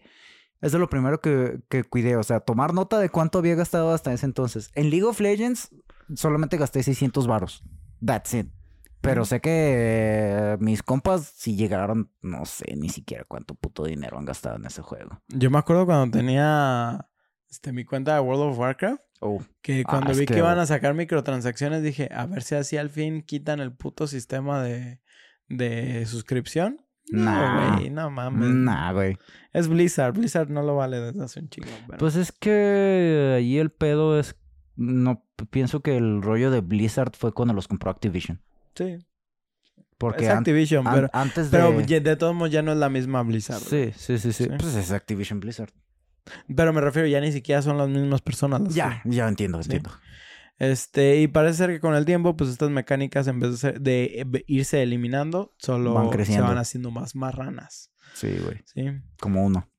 es de lo primero que, que cuidé. O sea, tomar nota de cuánto había gastado hasta ese entonces. En League of Legends solamente gasté 600 varos. That's it. Pero sé que mis compas si llegaron, no sé ni siquiera cuánto puto dinero han gastado en ese juego.
Yo me acuerdo cuando tenía este, mi cuenta de World of Warcraft.
Oh,
Que
Ah,
cuando vi que,
que-
iban a sacar microtransacciones dije, a ver si así al fin quitan el puto sistema de, de suscripción. No, güey, no mames.
nah, güey.
Es Blizzard. Blizzard no lo vale desde hace un chingo. pero-
Pues es que ahí el pedo es. No pienso que el rollo de Blizzard fue cuando los compró Activision.
Sí.
Porque
es Activision,
an-
pero,
antes de.
pero de todos modos ya no es la misma Blizzard.
Sí, sí, sí, sí,
Sí.
Pues es Activision Blizzard.
Pero me refiero, ya ni siquiera son las mismas personas. las
Ya, ya entiendo,
Sí.
entiendo.
Este, y parece ser que con el tiempo, pues estas mecánicas, en vez de, ser- de irse eliminando, solo
Van
se
creciendo.
van haciendo más marranas.
Sí, güey.
¿sí?
Como uno.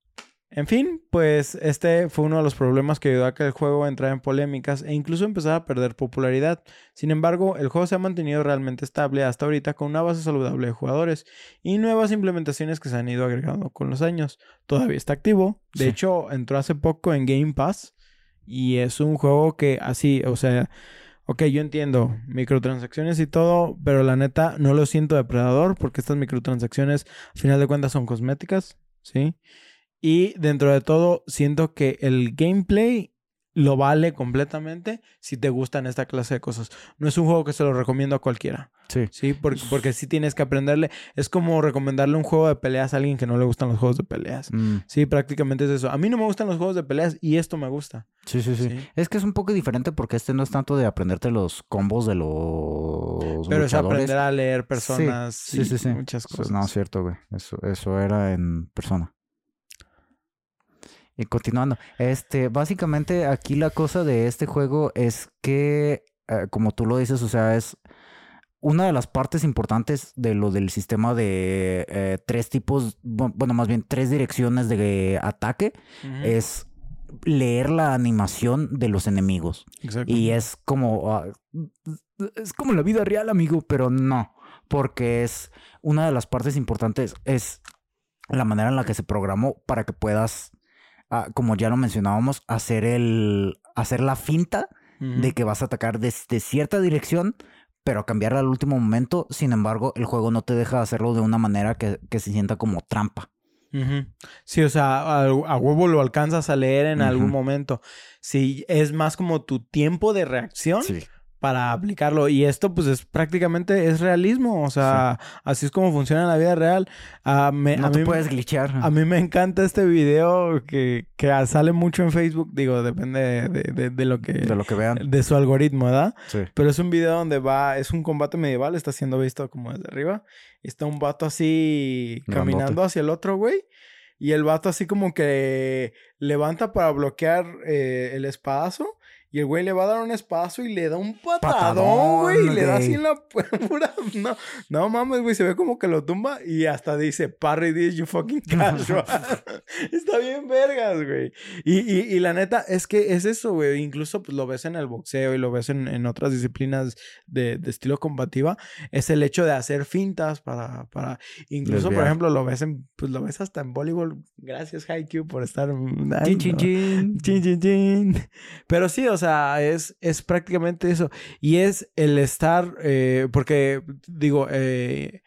En fin, pues este fue uno de los problemas que ayudó a que el juego entrara en polémicas e incluso empezara a perder popularidad. Sin embargo, el juego se ha mantenido realmente estable hasta ahorita con una base saludable de jugadores y nuevas implementaciones que se han ido agregando con los años. Todavía está activo. De
Sí.
hecho, entró hace poco en Game Pass y es un juego que así, o sea, ok, yo entiendo microtransacciones y todo, pero la neta no lo siento depredador porque estas microtransacciones, al final de cuentas, son cosméticas, ¿sí? Y dentro de todo, siento que el gameplay lo vale completamente si te gustan esta clase de cosas. No es un juego que se lo recomiendo a cualquiera,
Sí.
¿sí? Porque, porque sí tienes que aprenderle. Es como recomendarle un juego de peleas a alguien que no le gustan los juegos de peleas.
Mm,
Sí, prácticamente es eso. A mí no me gustan los juegos de peleas y esto me gusta.
sí, sí, sí,
Sí.
Es que es un poco diferente porque este no es tanto de aprenderte los combos de los
Pero es aprender a leer personas
Sí,
y
sí, sí.
muchas cosas.
No, es cierto, güey. Eso, eso era en persona. Y continuando. Este, básicamente aquí la cosa de este juego es que, eh, como tú lo dices, o sea, es una de las partes importantes de lo del sistema de eh, tres tipos, bu- bueno, más bien tres direcciones de ataque, es leer la animación de los enemigos.
Exacto.
Y es como. ah, es como la vida real, amigo, pero no. Porque es una de las partes importantes. Es la manera en la que se programó para que puedas, ah, como ya lo mencionábamos, hacer el. hacer la finta de que vas a atacar desde cierta dirección, pero cambiarla al último momento. Sin embargo, el juego no te deja hacerlo de una manera que, que se sienta como trampa.
Sí, o sea, a, a huevo lo alcanzas a leer en algún momento. Sí, es más como tu tiempo de reacción para aplicarlo. Y esto, pues, es prácticamente es realismo. O sea, así es como funciona en la vida real. Me-
No
a
te
mí-
puedes glitchar.
A mí me encanta este video que, que sale mucho en Facebook. Digo, depende de, de- de- de lo que...
de lo que vean.
de su algoritmo, ¿verdad?
Sí.
Pero es un video donde va... Es un combate medieval. Está siendo visto como desde arriba. Y está un vato así...
Grandote.
Caminando hacia el otro, güey. Y el vato así como que levanta para bloquear eh, el espadazo. Y el güey le va a dar un espadazo y le da un patadón, güey. Y le da así en la pu- pura... No, no mames, güey. Se ve como que lo tumba y hasta dice, parry this, you fucking casual. Está bien vergas, güey. Y, y, y la neta, es que es eso, güey. Incluso pues, lo ves en el boxeo y lo ves en, en otras disciplinas de, de estilo combativa. Es el hecho de hacer fintas para... para... Incluso, por ejemplo, lo ves en... Pues lo ves hasta en voleibol. Gracias, Haikyuu, por estar...
Chin, chin, chin.
Chin, chin, chin. Pero sí, o sea, es, es prácticamente eso. Y es el estar, eh, porque digo, eh,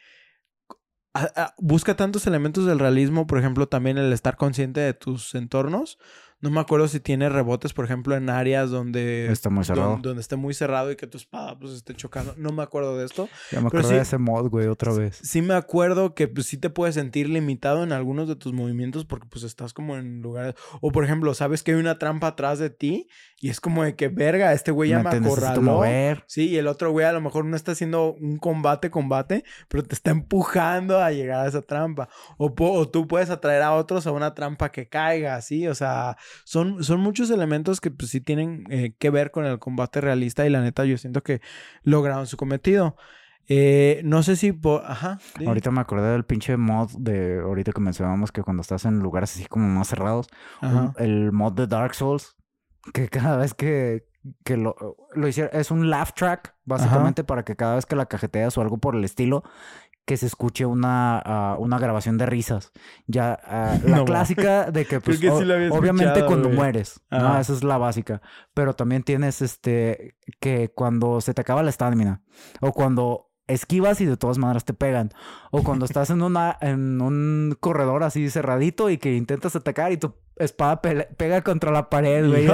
a- a- busca tantos elementos del realismo, por ejemplo, también el estar consciente de tus entornos. No me acuerdo si tiene rebotes, por ejemplo, en áreas donde...
Está muy cerrado.
Donde, donde esté muy cerrado y que tu espada pues esté chocando. No me acuerdo de esto.
Ya me
sí-
de ese mod, güey, otra vez.
Sí me acuerdo que pues sí te puedes sentir limitado en algunos de tus movimientos porque pues estás como en lugares... O por ejemplo, sabes que hay una trampa atrás de ti y es como de que, verga, este güey ya me, acorraló. Sí, y el otro güey a lo mejor no está haciendo un combate, combate, pero te está empujando a llegar a esa trampa. O, tú puedes atraer a otros a una trampa que caiga, ¿sí? O sea, son, son muchos elementos que pues sí tienen eh, que ver con el combate realista y la neta yo siento que lograron su cometido. Eh, no sé si... po- Ajá.
Ahorita me acordé del pinche mod de ahorita que mencionamos que cuando estás en lugares así como más cerrados, un- el mod de Dark Souls, que cada vez que, que lo, lo hicieron, es un laugh track, básicamente para que cada vez que la cajeteas o algo por el estilo, que se escuche una, ah, una grabación de risas. Ya, ah, la
No,
clásica de que, pues,
que sí
o-
lo había
obviamente cuando mueres, ¿no? Esa es la básica. Pero también tienes, este, que cuando se te acaba la estamina, o cuando esquivas y de todas maneras te pegan. O cuando estás en una en un corredor así cerradito y que intentas atacar y tu espada pega contra la pared, güey.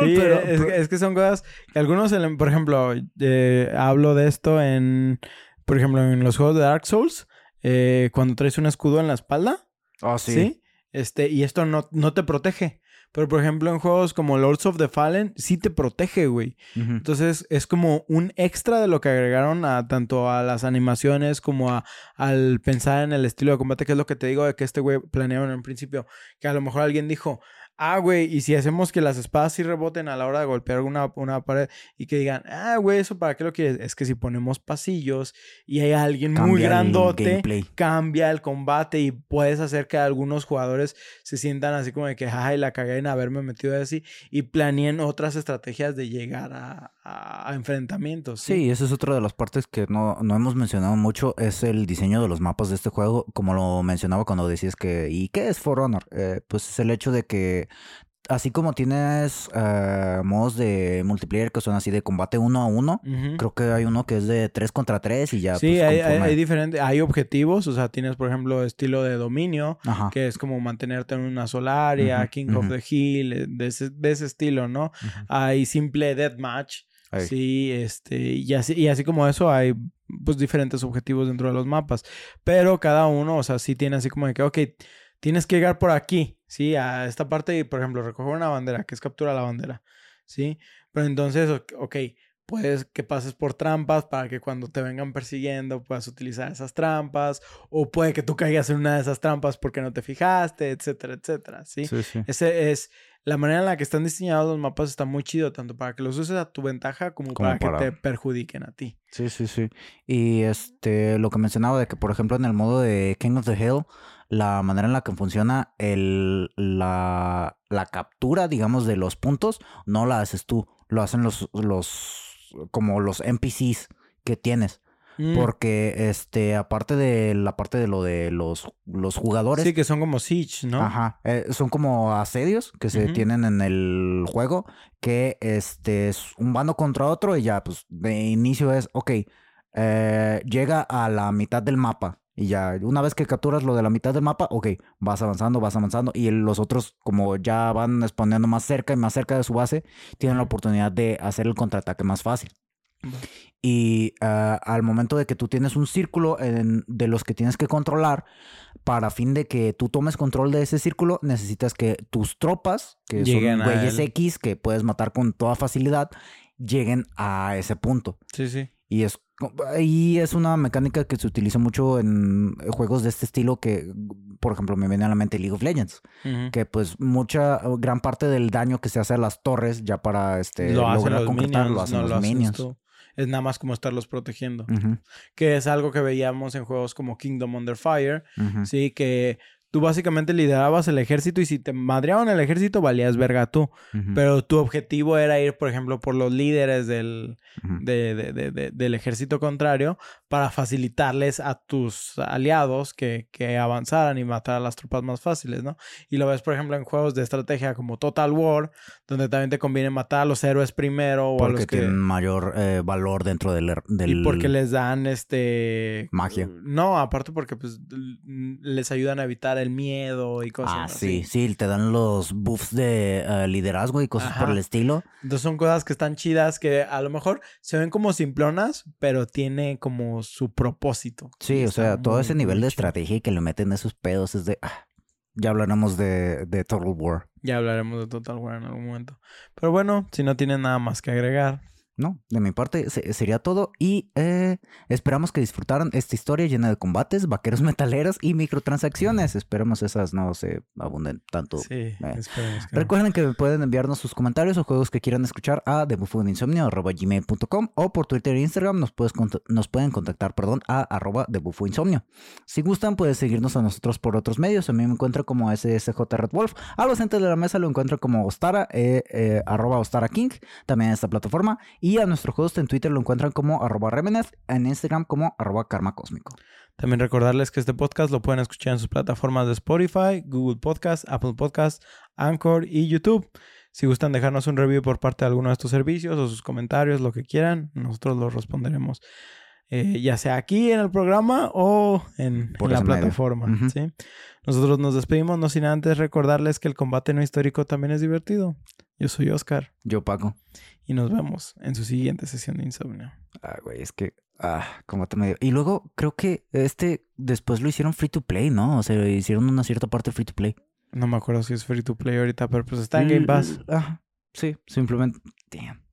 Sí,
Pero-
es, es que son cosas que algunos, por ejemplo, eh, hablo de esto en, por ejemplo, en los juegos de Dark Souls, eh, cuando traes un escudo en la espalda,
Oh,
¿sí?
sí.
Este, y esto no, no te protege. Pero, por ejemplo, en juegos como Lords of the Fallen, sí te protege, güey. Entonces, es como un extra de lo que agregaron a tanto a las animaciones como a, al pensar en el estilo de combate, que es lo que te digo de que este güey planearon en principio. Que a lo mejor alguien dijo, ah, güey, y si hacemos que las espadas sí reboten a la hora de golpear una, una pared y que digan, ah, güey, ¿eso para qué lo quieres? Es que si ponemos pasillos y hay alguien muy
Cambia
grandote, cambia el combate y puedes hacer que algunos jugadores se sientan así como de que, ay, la cagué en haberme metido así y planeen otras estrategias de llegar a, a- a enfrentamientos.
Sí, esa es otra de las partes que no, no hemos mencionado mucho, es el diseño de los mapas de este juego, como lo mencionaba cuando decías que, ¿y qué es For Honor? Eh, pues es el hecho de que, así como tienes eh, modos de multiplayer que son así de combate uno a uno, creo que hay uno que es de 3 contra 3 y ya.
Sí,
pues,
hay, hay,
conforme-
hay diferentes, hay objetivos, o sea, tienes, por ejemplo, estilo de dominio,
Ajá.
que es como mantenerte en una sola área, King of the Hill, eh, de ese, de ese estilo, ¿no? Hay simple deathmatch,
Ahí.
sí, este, y así, y así como eso hay, pues, diferentes objetivos dentro de los mapas, pero cada uno, o sea, sí tiene así como de que, ok, tienes que llegar por aquí, sí, a esta parte por ejemplo, recoger una bandera, que es captura la bandera, sí, pero entonces, ok, puedes que pases por trampas para que cuando te vengan persiguiendo puedas utilizar esas trampas, o puede que tú caigas en una de esas trampas porque no te fijaste, etcétera, etcétera, sí.
Sí, sí.
Ese es la manera en la que están diseñados los mapas está muy chido, tanto para que los uses a tu ventaja como,
Como
para,
para-
que te perjudiquen a ti.
Sí, sí, sí. Y este, lo que mencionaba de que, por ejemplo, en el modo de King of the Hill, la manera en la que funciona el, la, la captura, digamos, de los puntos, no la haces tú, lo hacen los, los, como los NPCs que tienes.
Mm.
Porque, este, aparte de la parte de lo de los, los jugadores,
Sí, que son como Siege, ¿no?
Ajá. eh, son como asedios que se tienen en el juego. Que este es un bando contra otro. Y ya, pues, de inicio es, ok. eh, llega a la mitad del mapa. Y ya, una vez que capturas lo de la mitad del mapa, ok, vas avanzando, vas avanzando. Y los otros, como ya van exponiendo más cerca y más cerca de su base, tienen la oportunidad de hacer el contraataque más fácil. Y ah, al momento de que tú tienes un círculo de los que tienes que controlar, para fin de que tú tomes control de ese círculo, necesitas que tus tropas, que son güeyes X, que puedes matar con toda facilidad, lleguen a ese punto.
Sí, sí.
Y es, y es una mecánica que se utiliza mucho en juegos de este estilo que, por ejemplo, me viene a la mente League of Legends. Que pues mucha, gran parte del daño que se hace a las torres ya para este, lograr concretar lo hacen los minions
es nada más como estarlos protegiendo. Que es algo que veíamos en juegos como Kingdom Under Fire, sí, que tú básicamente liderabas el ejército y si te madreaban el ejército valías verga tú. Pero tu objetivo era ir, por ejemplo, por los líderes del, del ejército contrario para facilitarles a tus aliados que, que, avanzaran y matar a las tropas más fáciles, ¿no? Y lo ves, por ejemplo, en juegos de estrategia como Total War, donde también te conviene matar a los héroes primero o
porque
a los
que... tienen mayor eh, valor dentro del, del...
Y porque les dan este...
Magia.
No, aparte porque pues les ayudan a evitar el miedo y cosas
ah, sí, sí, te dan los buffs de eh, liderazgo y cosas por el estilo.
Entonces son cosas que están chidas que a lo mejor se ven como simplonas, pero tiene como su propósito.
Sí, o sea, todo ese nivel de estrategia que le meten esos pedos es de... Ah, ya hablaremos de, de Total War.
Ya hablaremos de Total War en algún momento. Pero bueno, si no tienen nada más que agregar,
no, de mi parte sería todo y eh, esperamos que disfrutaran esta historia llena de combates, vaqueros metaleros y microtransacciones. Esperemos esas no se abunden tanto.
Sí, eh.
Recuerden que pueden enviarnos sus comentarios o juegos que quieran escuchar a gmail.com o por Twitter e Instagram nos, nos pueden contactar perdón, a arroba debufoinsomnio. Si gustan pueden seguirnos a nosotros por otros medios. A mí me encuentro como SSJ Red Wolf. A los entes de la mesa lo encuentro como Ostara, eh, arroba Ostara King, también en esta plataforma. Y a nuestro host en Twitter lo encuentran como arroba Remenez, en Instagram como arroba Karma Cósmico.
También recordarles que este podcast lo pueden escuchar en sus plataformas de Spotify, Google Podcast, Apple Podcast, Anchor y YouTube. Si gustan dejarnos un review por parte de alguno de estos servicios o sus comentarios, lo que quieran, nosotros los responderemos. Eh, ya sea aquí en el programa o en, la plataforma. Nosotros nos despedimos, no sin antes recordarles que el combate no histórico también es divertido. Yo soy Oscar.
Yo Paco.
Y nos vemos en su siguiente sesión de insomnio.
Ah, güey, es que. Ah, como te medio. Y luego creo que este después lo hicieron free to play, ¿no? O sea, hicieron una cierta parte free to play.
No me acuerdo si es free to play ahorita, pero pues está en Game Pass.
Ah, sí, simplemente. Damn.